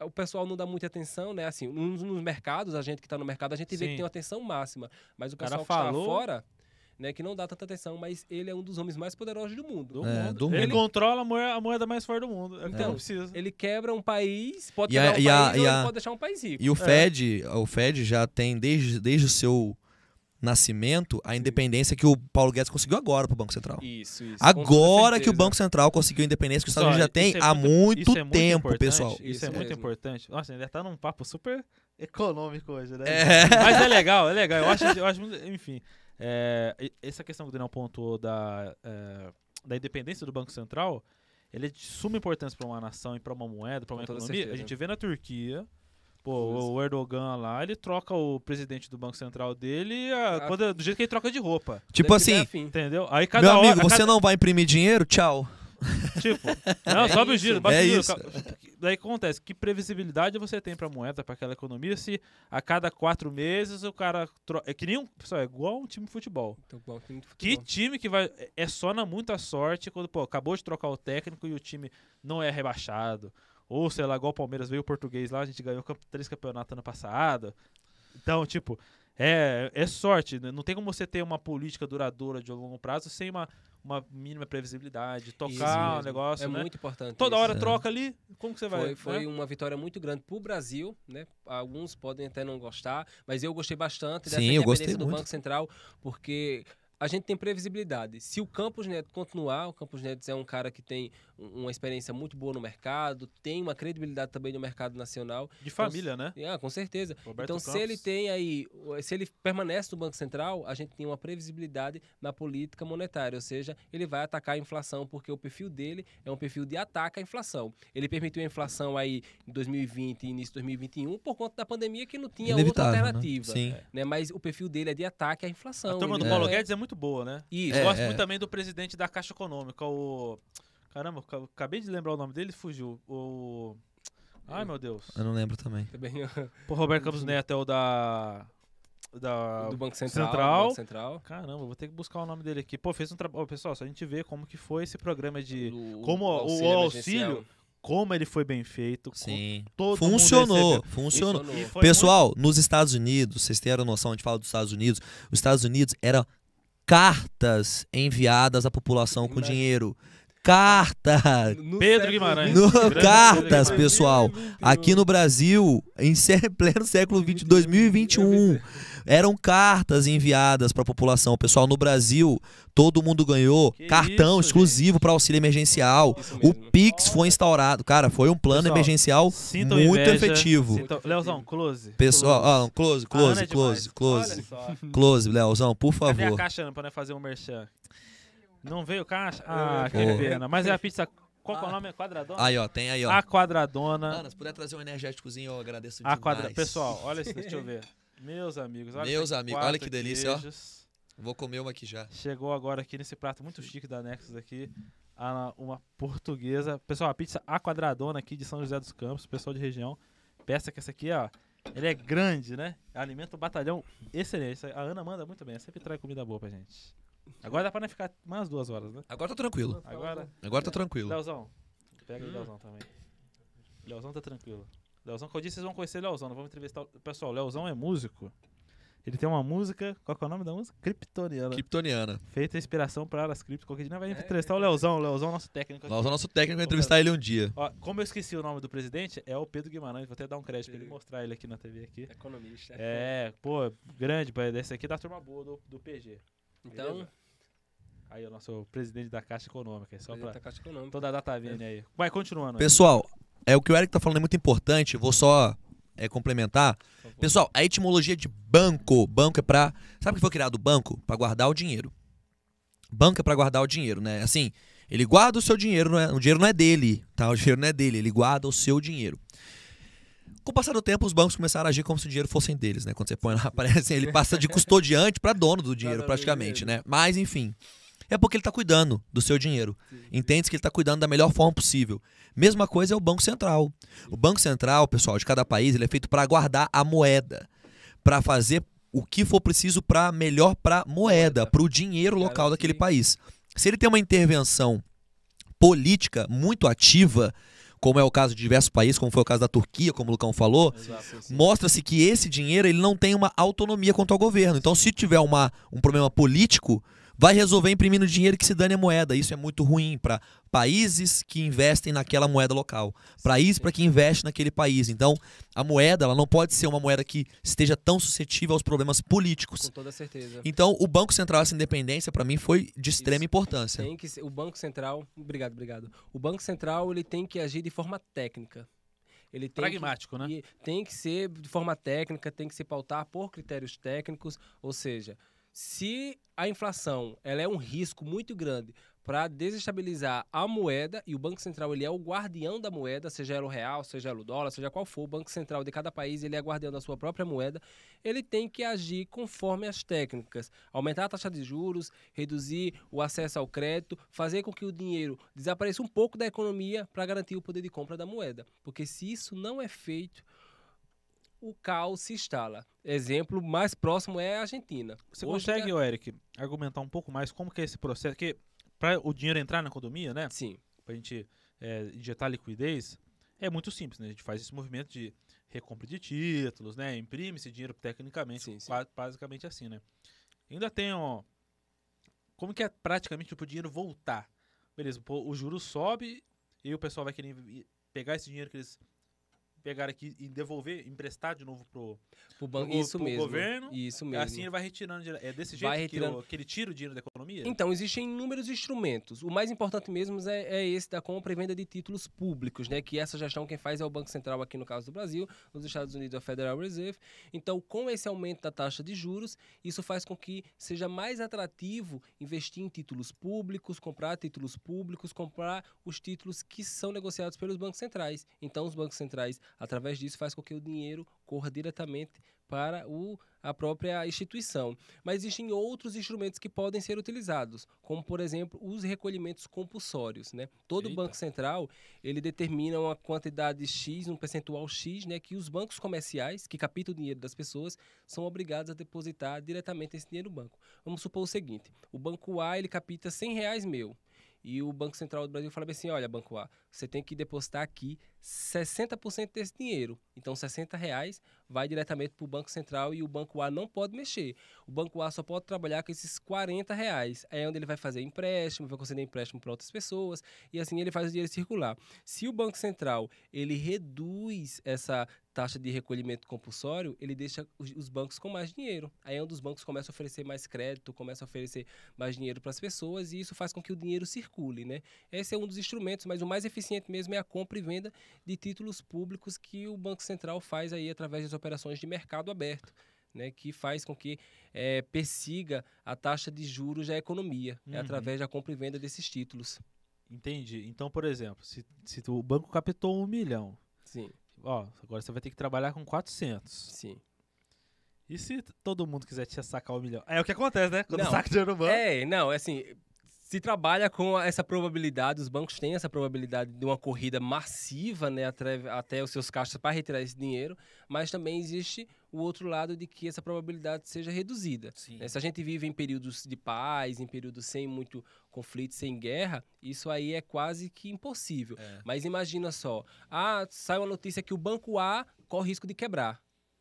o pessoal não dá muita atenção, né? Assim, nos, mercados, a gente que está no mercado, a gente vê Sim. que tem uma atenção máxima. Mas o cara pessoal que está falou- fora, né, que não dá tanta atenção, mas ele é um dos homens mais poderosos do mundo. Do É, mundo. do Ele mundo. controla a moeda, a moeda mais forte do mundo. É o Então, precisa. Ele quebra um país, pode E a- quebrar um e a- país e a- pode deixar um país rico. E o É. Fed, o Fed já tem desde, desde o seu nascimento a independência que o Paulo Guedes conseguiu agora pro Banco Central. Isso, isso. Agora que o. Banco Central conseguiu a independência que os Estados Unidos já tem é há muito- é muito tempo, importante, pessoal. Isso, Isso é muito mesmo. importante. Nossa, ainda tá num papo super econômico hoje, né? É. Mas é legal, é legal. Eu acho, eu acho muito. Enfim, é, essa questão que o Daniel pontuou da, é, da independência do Banco Central, ele é de suma importância para uma nação e para uma moeda, para uma Com economia. A gente vê na Turquia. Pô, o Erdogan lá, ele troca o presidente do Banco Central dele a- Ah. quando- do jeito que ele troca de roupa. Tipo Deve ser assim. Entendeu? Aí cada meu amigo, hora, você cada- não vai imprimir dinheiro? Tchau. Tipo, não, É sobe o isso, giro, bate é o giro. isso. Daí o que acontece? Que previsibilidade você tem pra moeda, pra aquela economia, se a cada quatro meses o cara. Tro... É que nem um. Pessoal, é igual um time de futebol. Então, tem muito Que futebol. time que vai. É só na muita sorte quando, pô, acabou de trocar o técnico e o time não é rebaixado. Ou, sei lá, igual o Palmeiras veio o português lá, a gente ganhou três campeonatos ano passado. Então, tipo, é, é sorte. né? Não tem como você ter uma política duradoura de longo prazo sem uma, uma mínima previsibilidade, tocar o mesmo. negócio, é né? muito importante. Toda isso. hora É. troca ali, como que você vai? Foi, foi né? uma vitória muito grande para o Brasil, né? Alguns podem até não gostar, mas eu gostei bastante dessa Sim, eu gostei independência do muito. Banco Central, porque a gente tem previsibilidade. Se o Campos Neto continuar, o Campos Neto é um cara que tem um- uma experiência muito boa no mercado, tem uma credibilidade também no mercado nacional. De família, né? E, Ah, com certeza. Roberto então, se Campos. ele tem aí, se ele permanece no Banco Central, a gente tem uma previsibilidade na política monetária, ou seja, ele vai atacar a inflação, porque o perfil dele é um perfil de ataque à inflação. Ele permitiu a inflação aí em 2020 e início de 2021 por conta da pandemia que não tinha outra né? alternativa. Sim. né? Mas o perfil dele é de ataque à inflação. A turma Ele do não Paulo é- Guedes é muito boa, né? Isso. É, Gosto é. muito também do presidente da Caixa Econômica, o. Caramba, ca- acabei de lembrar o nome dele, fugiu. O. Ai, meu Deus. Eu não lembro também. Também Pô, Roberto Campos Neto é o da. Da. do Banco Central. do Central. Banco Central. Caramba, vou ter que buscar o nome dele aqui. Pô, fez um trabalho. Pessoal, só a gente vê como que foi esse programa de. do- como o emergencial. auxílio Como ele foi bem feito. Sim. todo mundo Funcionou, funcionou. Funcionou. Pessoal, nos Estados Unidos, vocês têm a noção, a gente fala dos Estados Unidos, os Estados Unidos eram cartas enviadas à população com Imagina. dinheiro. Cartas! No Pedro Guimarães. No- cartas, Guimarães. pessoal. Aqui no Brasil, em pleno século XX, 2021, eram cartas enviadas para a população. Pessoal, no Brasil, todo mundo ganhou Que cartão isso, exclusivo para auxílio emergencial. O. Pix foi instaurado. Cara, foi um plano Pessoal, emergencial muito inveja, efetivo. Leozão, close. Pessoal, close. ó, close, close, close, close. Close, Leozão, por Cadê a favor. caixa, nós fazer um merchan? Não veio caixa? Ah, que pena. Mas é a pizza. Qual que é o nome? É quadradona? Aí, ó, tem aí, ó. A quadradona. Ana, se puder trazer um energéticozinho, eu agradeço A demais. quadra... Pessoal, olha isso, deixa eu ver. Meus amigos, olha Meus amigos, olha que delícia, ó. queijos. Vou comer uma aqui já. Chegou agora aqui nesse prato muito chique da Nexus aqui, a- uma portuguesa. Pessoal, a pizza A quadradona aqui de São José dos Campos, pessoal de região. Peça que essa aqui, ó, ele é grande, né? Alimenta um batalhão excelente. A Ana manda muito bem, ela sempre traz comida boa pra gente. Agora dá pra nós ficar umas duas horas, né? Agora tá tranquilo. Agora, Agora tá tranquilo. Leozão, Pega aí, Hum. Leozão também. Leozão tá tranquilo. Leozão, que eu disse, vocês vão conhecer Leozão. Nós vamos entrevistar. o- Pessoal, Leozão é músico. Ele tem uma música. Qual que é o nome da música? Kryptoniana. Kryptoniana. Feita inspiração para as criptos. Qualquer dia nós vai É, entrevistar o é. Leozão. O Leozão é nosso técnico aqui. Nós, o nosso técnico vai entrevistar ele um dia. Ó, como eu esqueci o nome do presidente, é o Pedro Guimarães. Vou até dar um crédito pra ele mostrar ele aqui na TV aqui. Economista. É, pô, grande, pai. Esse aqui é da turma boa do, do PG. Então, Beleza? Aí, o nosso presidente da Caixa Econômica. é Só pra da Caixa Econômica. toda a data vendo aí. Vai, continuando. Pessoal, é o que o Eric tá falando é muito importante. Vou só é, complementar. Pessoal, a etimologia de banco. Banco é pra. Sabe o que foi criado o banco? Pra guardar o dinheiro. Banco é pra guardar o dinheiro, né? Assim, ele guarda o seu dinheiro, não é- o dinheiro não é dele, tá? O dinheiro não é dele, ele guarda o seu dinheiro. Com o passar do tempo, os bancos começaram a agir como se o dinheiro fosse deles, né? Quando você põe lá, aparece, ele passa de custodiante pra dono do dinheiro, praticamente, né? Mas, enfim. É porque ele tá cuidando do seu dinheiro. Entende que ele está cuidando da melhor forma possível. Mesma coisa é o Banco Central. O Banco Central, pessoal, de cada país, ele é feito para guardar a moeda, para fazer o que for preciso para melhor para moeda, Moeda. para o dinheiro local daquele país. Se ele tem uma intervenção política muito ativa, como é o caso de diversos países, como foi o caso da Turquia, como o Lucão falou, mostra-se que esse dinheiro ele não tem uma autonomia quanto ao governo. Então, se tiver uma, um problema político, vai resolver imprimindo dinheiro que se dane a moeda. Isso é muito ruim para países que investem naquela moeda local, países para que investe naquele país. Então, a moeda ela não pode ser uma moeda que esteja tão suscetível aos problemas políticos. Com toda certeza. Então, o Banco Central, essa independência, para mim, foi de extrema Isso. importância. Tem que ser, o Banco Central, obrigado, obrigado. O Banco Central ele tem que agir de forma técnica. Ele tem Pragmático, que, né? tem que ser de forma técnica, tem que se pautar por critérios técnicos, ou seja, se a inflação ela é um risco muito grande para desestabilizar a moeda e o Banco Central ele é o guardião da moeda, seja ela o real, seja ela o dólar, seja qual for, o Banco Central de cada país ele é guardião da sua própria moeda, ele tem que agir conforme as técnicas, aumentar a taxa de juros, reduzir o acesso ao crédito, fazer com que o dinheiro desapareça um pouco da economia para garantir o poder de compra da moeda, porque se isso não é feito o caos se instala. Exemplo mais próximo é a Argentina. Você Hoje consegue, é- Eric, argumentar um pouco mais como que é esse processo? Porque para o dinheiro entrar na economia, né? Sim, Pra gente é, injetar liquidez, é muito simples, né? A gente faz esse movimento de recompra de títulos, né? Imprime esse dinheiro tecnicamente, Sim, sim. basicamente assim, né? Ainda tem, ó, como que é praticamente pro dinheiro voltar? Beleza, o juro sobe e o pessoal vai querer pegar esse dinheiro que eles pegaram aqui e devolver, emprestar de novo pro... pro banco, Pro- isso pro mesmo. governo, Isso mesmo. Assim ele vai retirando, é desse jeito Vai que, retirando. o- que ele tira o dinheiro da economia? Então, existem inúmeros instrumentos. O mais importante mesmo é, é esse da compra e venda de títulos públicos, né? Que essa gestão quem faz é o Banco Central aqui no caso do Brasil, nos Estados Unidos é o Federal Reserve. Então, com esse aumento da taxa de juros, isso faz com que seja mais atrativo investir em títulos públicos, comprar títulos públicos, comprar os títulos que são negociados pelos bancos centrais. Então, os bancos centrais, através disso, faz com que o dinheiro corra diretamente para o, a própria instituição. Mas existem outros instrumentos que podem ser utilizados, como por exemplo os recolhimentos compulsórios, né? Todo Eita. banco central ele determina uma quantidade x, um percentual x, né? Que os bancos comerciais que captam o dinheiro das pessoas são obrigados a depositar diretamente esse dinheiro no banco. Vamos supor o seguinte: o banco A ele capta 100 reais meu. E o Banco Central do Brasil fala assim: olha, Banco A, você tem que depositar aqui 60% desse dinheiro. Então, 60 reais vai diretamente para o Banco Central e o Banco A não pode mexer. O Banco A só pode trabalhar com esses 40 reais. É onde ele vai fazer empréstimo, vai conceder empréstimo para outras pessoas e assim ele faz o dinheiro circular. Se o Banco Central ele reduz essa taxa de recolhimento compulsório, ele deixa os, os bancos com mais dinheiro. Aí é onde os bancos começam a oferecer mais crédito, começam a oferecer mais dinheiro para as pessoas e isso faz com que o dinheiro circule, né? Esse é um dos instrumentos, mas o mais eficiente mesmo é a compra e venda de títulos públicos que o Banco Central faz aí através das operações de mercado aberto. Né, que faz com que eh, persiga a taxa de juros da economia, é Uhum. através da compra e venda desses títulos. Entendi. Então, por exemplo, se, se o banco captou um milhão, Sim, ó, agora você vai ter que trabalhar com 400. sim. E se todo mundo quiser te sacar um milhão? É o que acontece, né? Quando Não. saca dinheiro no banco. É, não, é assim, se trabalha com essa probabilidade, os bancos têm essa probabilidade de uma corrida massiva né, até, até os seus caixas para retirar esse dinheiro, mas também existe o outro lado de que essa probabilidade seja reduzida. Né? Se a gente vive em períodos de paz, em períodos sem muito conflito, sem guerra, isso aí é quase que impossível. É. Mas imagina só, ah, sai uma notícia que o banco A corre risco de quebrar.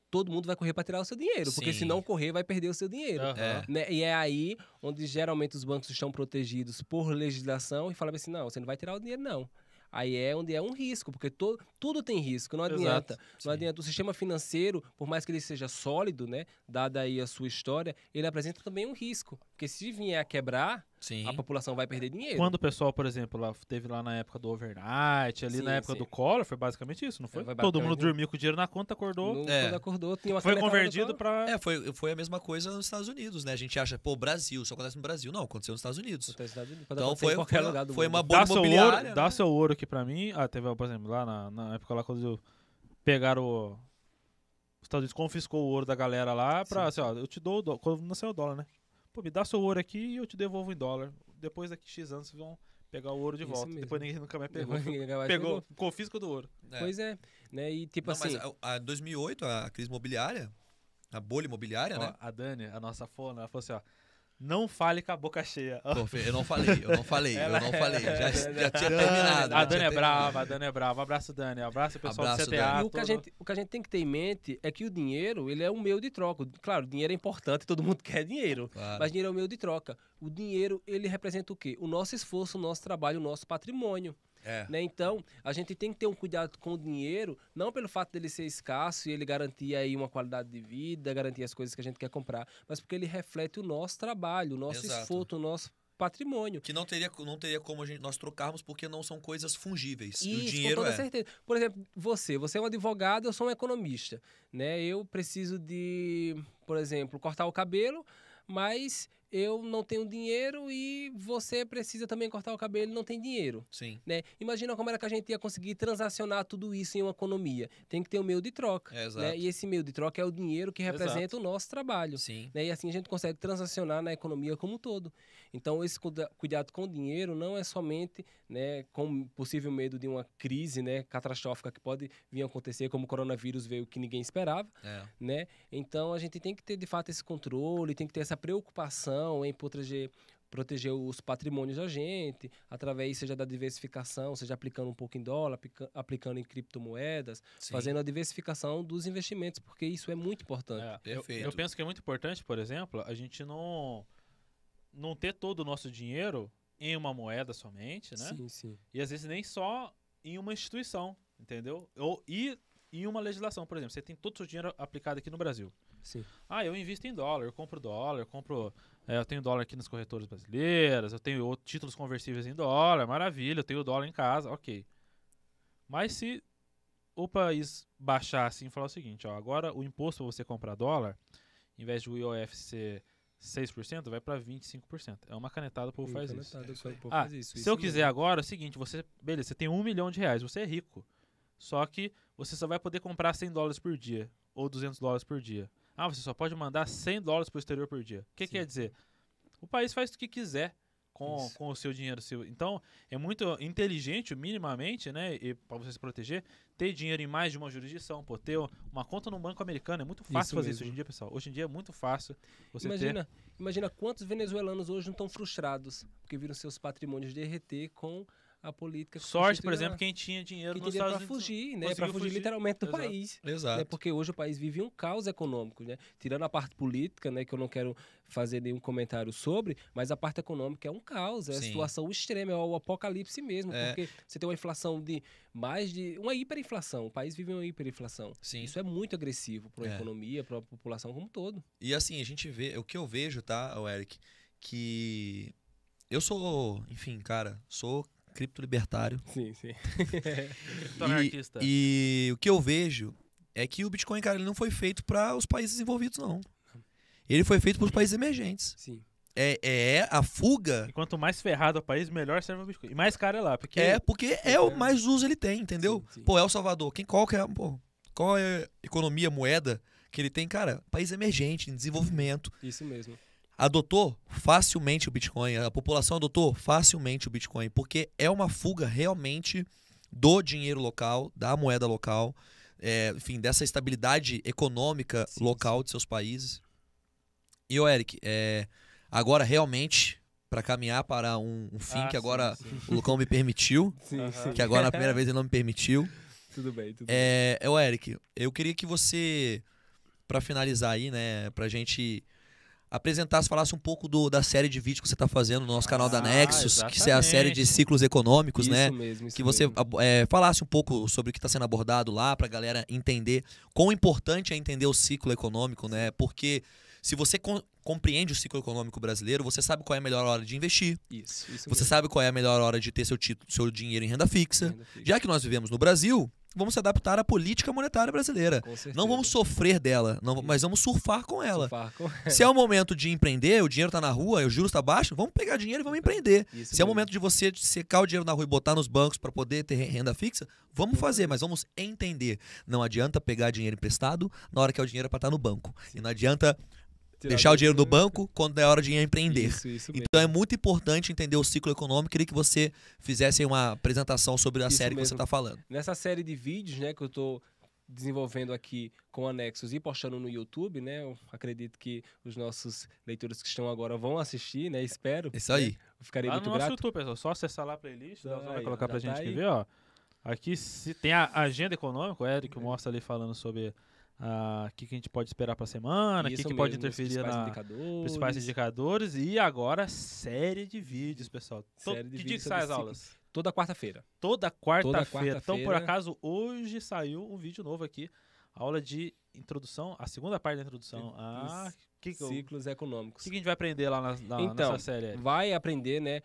Todo mundo vai correr para tirar o seu dinheiro, porque Sim. se não correr, vai perder o seu dinheiro. É. Né? E é aí onde geralmente os bancos estão protegidos por legislação e falam assim: não, você não vai tirar o dinheiro, não. Aí é onde é um risco, porque to, tudo tem risco, não adianta. Não adianta. O sistema financeiro, por mais que ele seja sólido, né, dada aí a sua história, ele apresenta também um risco. Porque se vier a quebrar, Sim. a população vai perder dinheiro. Quando o pessoal, por exemplo, lá teve lá na época do overnight, ali Sim, na época sim. do Collor, foi basicamente isso, não foi? É, foi Todo mundo dormiu com o dinheiro na conta, acordou, No- É. Quando acordou, tinha uma foi convertido pra... É, foi, foi a mesma coisa nos Estados Unidos, né? A gente acha, pô, Brasil, só acontece no Brasil. Não, aconteceu nos Estados Unidos. Nos Estados Unidos, Então foi, em qualquer foi, lugar do foi mundo. uma bolha dá seu ouro, imobiliária. dá né? seu ouro aqui pra mim. Ah, teve, por exemplo, lá na, na época lá quando eu- pegaram o. Os Estados Unidos confiscou o ouro da galera lá pra, assim, ó, eu te dou o dólar. Quando nasceu o dólar, né? Pô, me dá seu ouro aqui e eu te devolvo em dólar. Depois daqui X anos vocês vão pegar o ouro de Isso volta. mesmo. Depois ninguém nunca mais pegou. Ninguém vai- Pegou, confisca do ouro. É. Pois é, né? E tipo Não, assim, mas a, a 2008, a crise imobiliária, a bolha imobiliária, Ó, né? a Dani, a nossa fona, ela falou assim, ó. Não fale com a boca cheia. Pô, eu não falei, eu não falei, Ela eu não falei. Já, é- já tinha Dani, terminado. A Dani tinha é brava, a Dani é brava. Abraço, Dani. Abraço, pessoal Abraço, do CTA. E o que, a gente, o que a gente tem que ter em mente é que o dinheiro, ele é um meio de troca. Claro, o dinheiro é importante, todo mundo quer dinheiro. Claro. Mas dinheiro é um meio de troca. O dinheiro, ele representa o quê? O nosso esforço, o nosso trabalho, o nosso patrimônio. É. Né? Então, a gente tem que ter um cuidado com o dinheiro, não pelo fato dele ser escasso e ele garantir aí uma qualidade de vida, garantir as coisas que a gente quer comprar, mas porque ele reflete o nosso trabalho, o nosso Exato. esforço, o nosso patrimônio. Que não teria, não teria como gente, nós trocarmos porque não são coisas fungíveis. e o Isso, dinheiro com toda é. certeza. Por exemplo, você, você é um advogado, eu sou um economista, né? Eu preciso de, por exemplo, cortar o cabelo, mas eu não tenho dinheiro e você precisa também cortar o cabelo e não tem dinheiro. Sim. Né? Imagina como era que a gente ia conseguir transacionar tudo isso em uma economia. Tem que ter um meio de troca. É, exato. né? E esse meio de troca é o dinheiro que Exato. representa o nosso trabalho. Sim. Né? E assim a gente consegue transacionar na economia como um todo. Então, esse cuida- cuidado com o dinheiro não é somente né, com possível medo de uma crise né, catastrófica que pode vir a acontecer, como o coronavírus veio que ninguém esperava. É. Né? Então, a gente tem que ter, de fato, esse controle, tem que ter essa preocupação em proteger proteger os patrimônios da gente, através seja da diversificação, seja aplicando um pouco em dólar, aplica- aplicando em criptomoedas, Sim. fazendo a diversificação dos investimentos, porque isso é muito importante. É, eu-. Eu, penso que é muito importante, por exemplo, a gente não não ter todo o nosso dinheiro em uma moeda somente, né? Sim, sim. E às vezes nem só em uma instituição, entendeu? Ou e em uma legislação, por exemplo, você tem todo o seu dinheiro aplicado aqui no Brasil. Sim. Ah, eu invisto em dólar, eu compro dólar, eu compro, eu tenho dólar aqui nas corretoras brasileiras, eu tenho outros títulos conversíveis em dólar, maravilha, eu tenho dólar em casa, ok. Mas se o país baixar assim e falar o seguinte, ó, agora o imposto para você comprar dólar, em vez de o IOF ser 6%, vai para 25%. É uma canetada, o povo faz isso. Povo Ah, faz isso, se isso eu quiser agora, é o seguinte, você, beleza, você tem um milhão de reais, você é rico. Só que você só vai poder comprar 100 dólares por dia ou 200 dólares por dia. Ah, você só pode mandar 100 dólares para o exterior por dia. O que Sim. quer dizer? O país faz o que quiser com, Isso. com o seu dinheiro. Seu. Então, é muito inteligente, minimamente, né, e para você se proteger, ter dinheiro em mais de uma jurisdição, pô, ter uma conta no banco americano. É muito fácil Isso fazer isso mesmo. hoje em dia, pessoal. Hoje em dia é muito fácil você ter. Imagina, imagina quantos venezuelanos hoje não estão frustrados porque viram seus patrimônios derreter com a política. Sorte, por exemplo, quem tinha dinheiro que nos tinha Estados para Unidos. fugir, né? Para fugir, fugir. literalmente do Exato. país. Exato. né? Porque hoje o país vive um caos econômico, né? Tirando a parte política, né? Que eu não quero fazer nenhum comentário sobre, mas a parte econômica é um caos, é a Sim. situação extrema, é o apocalipse mesmo, É. porque você tem uma inflação de mais de uma hiperinflação, o país vive uma hiperinflação. Sim. Isso é muito agressivo para a É. economia, para a população como um todo. E assim, a gente vê, o que eu vejo, tá, o Eric, que eu sou, enfim, cara, sou criptolibertário. Sim, sim. Anarquista. E o que eu vejo é que o Bitcoin, cara, ele não foi feito para os países desenvolvidos, não. Ele foi feito para os países emergentes. sim. É, é a fuga. E quanto mais ferrado é o país, melhor serve o Bitcoin. E mais caro é lá, porque É porque é o mais uso ele tem, entendeu? Sim, sim. Pô, El Salvador, quem, qual que é, pô, qual é a economia, moeda que ele tem? Cara, país emergente, em desenvolvimento. Isso mesmo. Adotou facilmente o Bitcoin, a população adotou facilmente o Bitcoin, porque é uma fuga realmente do dinheiro local, da moeda local, é, enfim, dessa estabilidade econômica Sim, local de seus países. E o Eric, é, agora realmente, para caminhar para um, um fim Ah, que sim, agora sim. o Lucão me permitiu, Sim, sim. que agora na primeira vez ele não me permitiu. Tudo bem, tudo bem. É, é o Eric, eu queria que você, para finalizar aí, né, pra gente apresentasse, falasse um pouco do, da série de vídeos que você está fazendo no nosso canal da Ah, Nexus, que é a série de exatamente. ciclos econômicos, isso né? mesmo, isso Que você mesmo. ab- é, falasse um pouco sobre o que está sendo abordado lá, para a galera entender quão importante é entender o ciclo econômico, né? Porque se você com- compreende o ciclo econômico brasileiro, você sabe qual é a melhor hora de investir, Isso, isso você mesmo. sabe qual é a melhor hora de ter seu, título, seu dinheiro em renda fixa. Renda fixa. Já que nós vivemos no Brasil, vamos se adaptar à política monetária brasileira. Não vamos sofrer dela, não- mas vamos surfar com ela. Surfar com- Se é o momento de empreender, o dinheiro tá na rua, o juros tá baixo, vamos pegar dinheiro e vamos empreender. Isso Se é o mesmo. momento de você secar o dinheiro na rua e botar nos bancos para poder ter renda fixa, vamos fazer, mas vamos entender. Não adianta pegar dinheiro emprestado na hora que é o dinheiro para estar no banco. E não adianta deixar o dinheiro no do- banco quando é hora de empreender. Isso, isso mesmo. Então é muito importante entender o ciclo econômico. Queria que você fizesse aí uma apresentação sobre a Isso série que você mesmo. está falando. Nessa série de vídeos, né, que eu tô desenvolvendo aqui com anexos e postando no YouTube, né? Eu acredito que os nossos leitores que estão agora vão assistir, né? Espero. Isso aí. né? Eu ficarei Lá muito no nosso grato. YouTube, pessoal. Só acessar lá a playlist, Tá aí, colocar pra gente tá que aí. ver, ó. Aqui se tem a agenda econômica, o Eric mostra ali falando sobre ah, o que, que a gente pode esperar pra semana, o que, que pode mesmo, os interferir na indicadores. principais indicadores e agora série de vídeos, pessoal. Série de que dia vídeos que sai as aulas? Toda quarta-feira. Toda quarta-feira. então, por acaso, hoje saiu um vídeo novo aqui. Aula de introdução, a segunda parte da introdução. Ah, que, que, eu- Ciclos econômicos. o que que a gente vai aprender lá na, na Então, nessa série? Vai aprender né,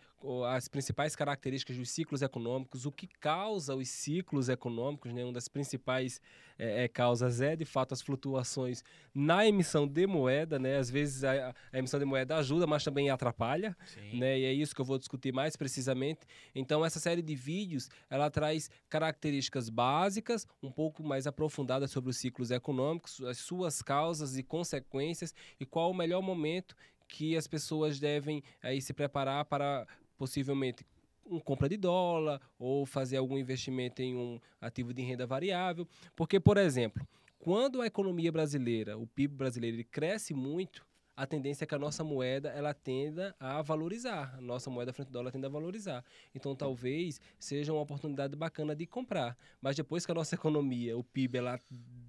as principais características dos ciclos econômicos, o que causa os ciclos econômicos, né, uma das principais eh, eh, causas é, de fato, as flutuações na emissão de moeda, né, às vezes a, a emissão de moeda ajuda, mas também atrapalha, Sim. né, e é isso que eu vou discutir mais precisamente. Então, essa série de vídeos, ela traz características básicas, um pouco mais aprofundadas sobre os ciclos econômicos, as suas causas e consequências, e qual o melhor momento que as pessoas devem aí se preparar para possivelmente um compra de dólar ou fazer algum investimento em um ativo de renda variável, porque por exemplo, quando a economia brasileira, o PIB brasileiro, cresce muito, a tendência é que a nossa moeda ela tenda a valorizar, a nossa moeda frente ao dólar tende a valorizar. Então talvez seja uma oportunidade bacana de comprar, mas depois que a nossa economia, o PIB, ela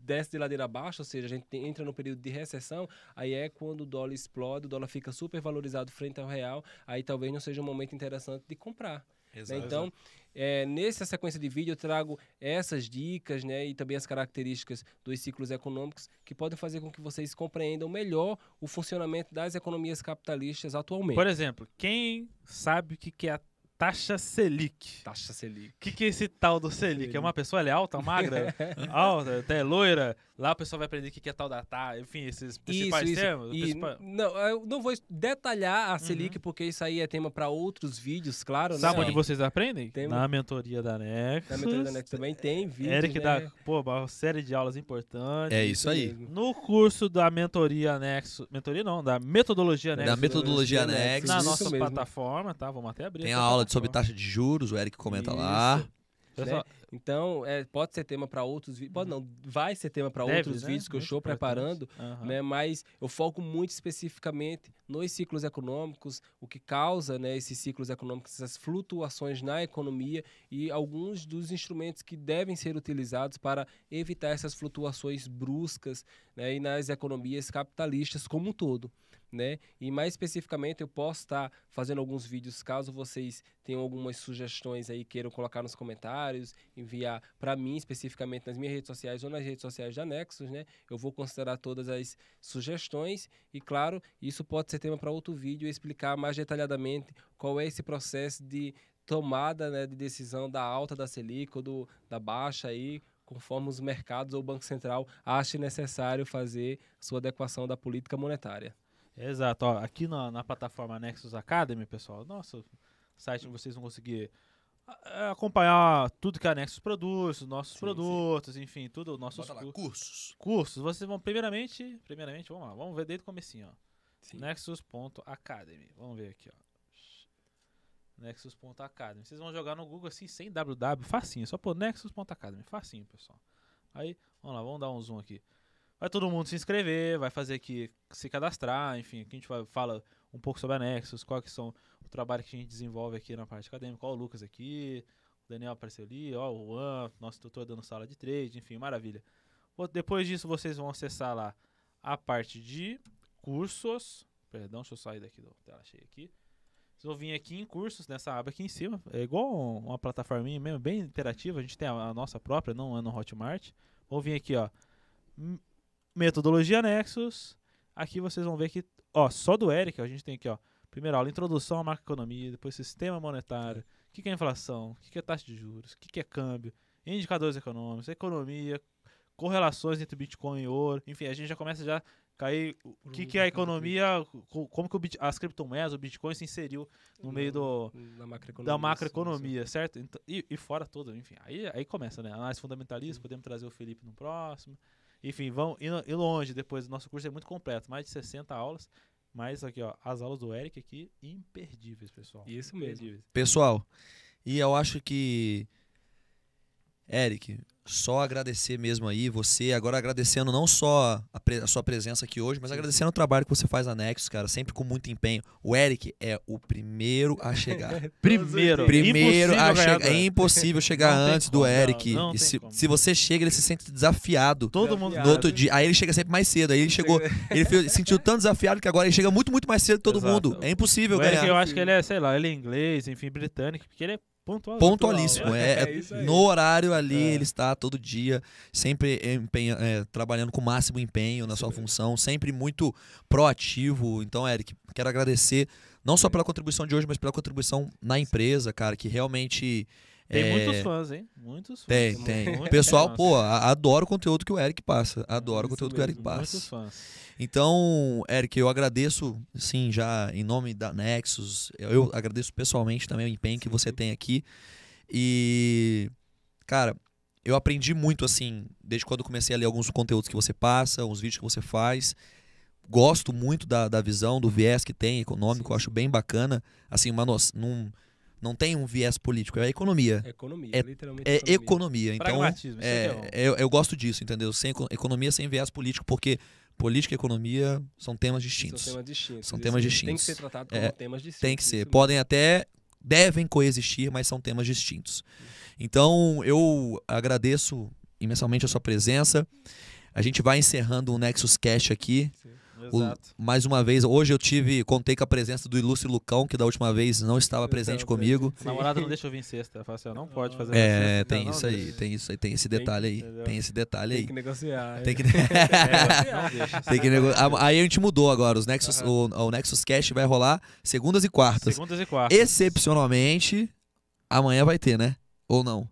desce de ladeira abaixo, ou seja, a gente tem- entra no período de recessão, aí é quando o dólar explode, o dólar fica super valorizado frente ao real, aí talvez não seja um momento interessante de comprar. né? Então, é, nessa sequência de vídeo eu trago essas dicas né, e também as características dos ciclos econômicos que podem fazer com que vocês compreendam melhor o funcionamento das economias capitalistas atualmente. Por exemplo, quem sabe o que, que é a taxa Selic? Taxa Selic. O que, que é esse tal do Selic? É uma pessoa ela é alta, magra, alta, até loira? Lá o pessoal vai aprender o que, que é tal da taxa, enfim, esses principais termos. E, principais- não, eu não vou detalhar a Selic, porque isso aí é tema para outros vídeos, claro. Sabe né? onde vocês aprendem? Tem- Na mentoria da Nexus. Na mentoria da Next também tem vídeo. Eric né? dá pô, uma série de aulas importantes. É isso aí. No curso da mentoria Nexus. Mentoria não, da metodologia Nexus. Da metodologia Nexus, Nexus. na isso nossa plataforma, tá? Vamos até abrir Tem a aula de sobre taxa de juros, o Eric comenta lá. Isso. Pessoal, Então, é, pode ser tema para outros vídeos. Pode não, vai ser tema para outros né? vídeos que eu estou preparando. aham. né? Mas eu foco muito especificamente nos ciclos econômicos, o que causa né, esses ciclos econômicos, essas flutuações na economia e alguns dos instrumentos que devem ser utilizados para evitar essas flutuações bruscas né, e nas economias capitalistas como um todo. Né? E mais especificamente eu posso estar fazendo alguns vídeos caso vocês tenham algumas sugestões aí queiram colocar nos comentários, enviar para mim especificamente nas minhas redes sociais ou nas redes sociais da Nexus, né? Eu vou considerar todas as sugestões e claro, isso pode ser tema para outro vídeo explicar mais detalhadamente qual é esse processo de tomada, né, de decisão da alta da Selic ou do, da baixa aí, conforme os mercados ou o Banco Central ache necessário fazer sua adequação da política monetária. Exato. Ó, aqui na, na plataforma Nexus Academy, pessoal, nosso site vocês vão conseguir ah, acompanhar tudo que a Nexus produz, os nossos Sim, produtos, enfim, tudo, nossos lá, cu- cursos. cursos. Vocês vão primeiramente, primeiramente, vamos lá, vamos ver desde o comecinho, ó. Sim. Nexus.academy. Vamos ver aqui, ó. Nexus.academy. Vocês vão jogar no Google assim, sem www, facinho. Só pôr Nexus.academy. Facinho, pessoal. Aí, vamos lá, vamos dar um zoom aqui. Vai todo mundo se inscrever, vai fazer aqui, se cadastrar, enfim. Aqui a gente vai, fala um pouco sobre a Nexus, qual que são o trabalho que a gente desenvolve aqui na parte acadêmica. Ó, o Lucas aqui, o Daniel apareceu ali, ó, o Juan, nosso tutor dando sala de trade, enfim, maravilha. Depois disso, vocês vão acessar lá a parte de cursos. Perdão, deixa eu sair daqui da tela cheia aqui. Vocês vão vir aqui em cursos, nessa aba aqui em cima. É igual um- uma plataforminha mesmo, bem interativa. A gente tem a nossa própria, não é no Hotmart. Vou vir aqui, ó. Metodologia Nexus. Aqui vocês vão ver que, ó, só do Eric, a gente tem aqui, ó. Primeira aula, introdução à macroeconomia, depois sistema monetário, o que, que é inflação, o que, que é taxa de juros, o que, que é câmbio, indicadores econômicos, economia, correlações entre Bitcoin e ouro. Enfim, a gente já começa já a cair o que, que é a economia, co- como que o Bit- as criptomoedas, o Bitcoin se inseriu no meio do, da macroeconomia. da macroeconomia, certo? Então, e, e fora tudo, enfim. Aí, aí começa, né? Análise fundamentalista, podemos trazer o Felipe no próximo. Enfim, vão ir, longe depois. Nosso curso é muito completo, mais de 60 aulas. Mas aqui, ó, as aulas do Eric aqui, imperdíveis, pessoal. Isso mesmo. Imperdíveis. Pessoal, e eu acho que. Eric, só agradecer mesmo aí, você, agora agradecendo não só a, pre- a sua presença aqui hoje, mas agradecendo o trabalho que você faz na Nexus, cara, sempre com muito empenho. O Eric é o primeiro a chegar. Primeiro, Primeiro Impossível a chegar. do É impossível chegar Não tem antes do como, Eric. não, não e se, se você chega, ele se sente desafiado. Todo mundo. No outro dia, aí ele chega sempre mais cedo. Aí ele chegou, ele fe- sentiu tão desafiado que agora ele chega muito, muito mais cedo que todo Exato. mundo. É impossível O Eric, ganhar. eu acho que ele é, sei lá, ele é inglês, enfim, britânico, porque ele é pontual. Pontualíssimo. pontual. É, é- É aí. no horário ali, É. ele está todo dia, sempre empenha- é, trabalhando com o máximo empenho na Isso sua mesmo. função, sempre muito proativo. Então, Eric, quero agradecer não só pela contribuição de hoje, mas pela contribuição na empresa, cara, que realmente. Tem é, muitos fãs, hein? Muitos fãs. Tem, Muito tem. Pessoal, pô, adoro o conteúdo que o Eric passa. Adoro o conteúdo que o Eric mesmo, Muitos passa. fãs. Então, Eric, eu agradeço, sim, já em nome da Nexus. Eu, agradeço pessoalmente também o empenho que você tem aqui. E, cara, eu aprendi muito, assim, desde quando comecei a ler alguns conteúdos que você passa, uns vídeos que você faz. Gosto muito da, da visão, do viés que tem econômico, eu acho bem bacana. Assim, uma no, não, não tem um viés político, é economia. É economia, É- literalmente. É economia. Então, Pragmatismo, isso é, é bom. eu, eu gosto disso, entendeu? Sem, eco- economia sem viés político, porque política e economia são temas distintos. São temas distintos. São isso temas distintos. Tem que ser tratado como É, temas distintos. Tem que ser. Podem até. Devem coexistir, mas são temas distintos. Então, eu agradeço imensamente a sua presença. A gente vai encerrando o Nexus Cash aqui. Mesmo. O- Exato. mais uma vez, hoje eu tive, contei com a presença do ilustre Lucão, que da última vez não estava presente tava comigo. A namorada não deixa eu vir sexta. Ela fala assim, não pode fazer É, sexta. tem Não, isso não aí, deixa. tem isso aí, tem esse Tem- detalhe aí. entendeu? Tem esse detalhe Tem aí. que negociar. Tem que. É, não deixa. Tem que nego... Ah, Aí a gente mudou agora. Os Nexus, o, o Nexus Cash vai rolar segundas e quartas. Segundas e quartas. Excepcionalmente, amanhã vai ter, né? Ou não?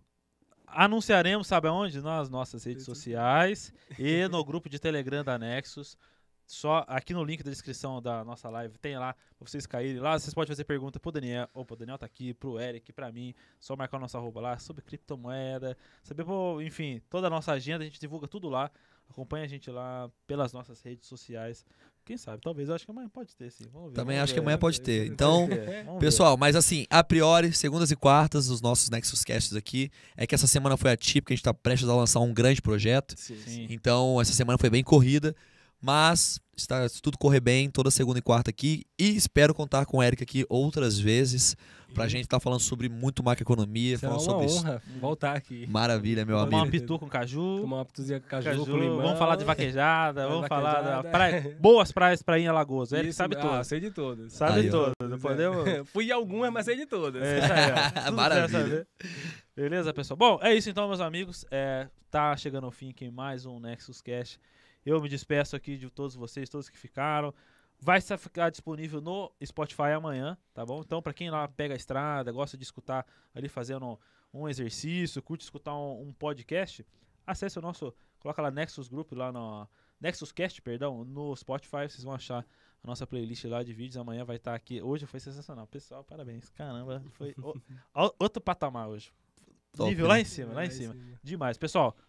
Anunciaremos, sabe aonde? Nas nossas Redes sociais e no grupo de Telegram da Nexus. Só aqui no link da descrição da nossa live tem lá pra vocês caírem lá. Vocês podem fazer pergunta pro Daniel. Opa, o Daniel tá aqui, pro Eric, pra mim. Só marcar a nossa arroba lá sobre criptomoeda. Saber, pô, enfim, toda a nossa agenda, a gente divulga tudo lá. Acompanha a gente lá pelas nossas redes sociais. Quem sabe? Talvez, eu acho que amanhã pode ter, sim. Vamos ver. Também acho que ver. amanhã pode ter. Então, pessoal, mas assim, a priori, segundas e quartas, os nossos Nexus Casts aqui, é que essa semana foi atípica, a gente tá prestes a lançar um grande projeto. Sim, Sim. Então, essa semana foi bem corrida, mas está, se tudo correr bem, toda segunda e quarta aqui. E espero contar com o Eric aqui outras vezes pra gente estar falando sobre muito macroeconomia, Será falando uma sobre isso. honra voltar aqui. Maravilha, meu Tomar Tomar uma amigo. pitu com caju. Tomar uma pituzinha com caju, Caju, com limão. vamos falar de vaquejada, vamos falar da vaquejada. praia, boas praias pra ir em Alagoas. Ele Isso, sabe ah, todas. sei de todas. Sabe Aí, todas. Não podemos. Fui em algumas, mas sei de todas. É, isso aí, Maravilha. Beleza, pessoal? Bom, é isso então, meus amigos. É, tá chegando ao fim aqui mais um Nexus Cash. Eu me despeço aqui de todos vocês, todos que ficaram. Vai ficar disponível no Spotify amanhã, tá bom? Então, pra quem lá pega a estrada, gosta de escutar ali fazendo um exercício, curte escutar um, um podcast, acesse o nosso, coloca lá Nexus Group lá no Nexus Cast, perdão, no Spotify, vocês vão achar a nossa playlist lá de vídeos. Amanhã vai estar aqui. Hoje foi sensacional. Pessoal, parabéns. Caramba, foi o- outro patamar hoje. Top, Nível né? lá em cima, lá em cima. Demais. Pessoal,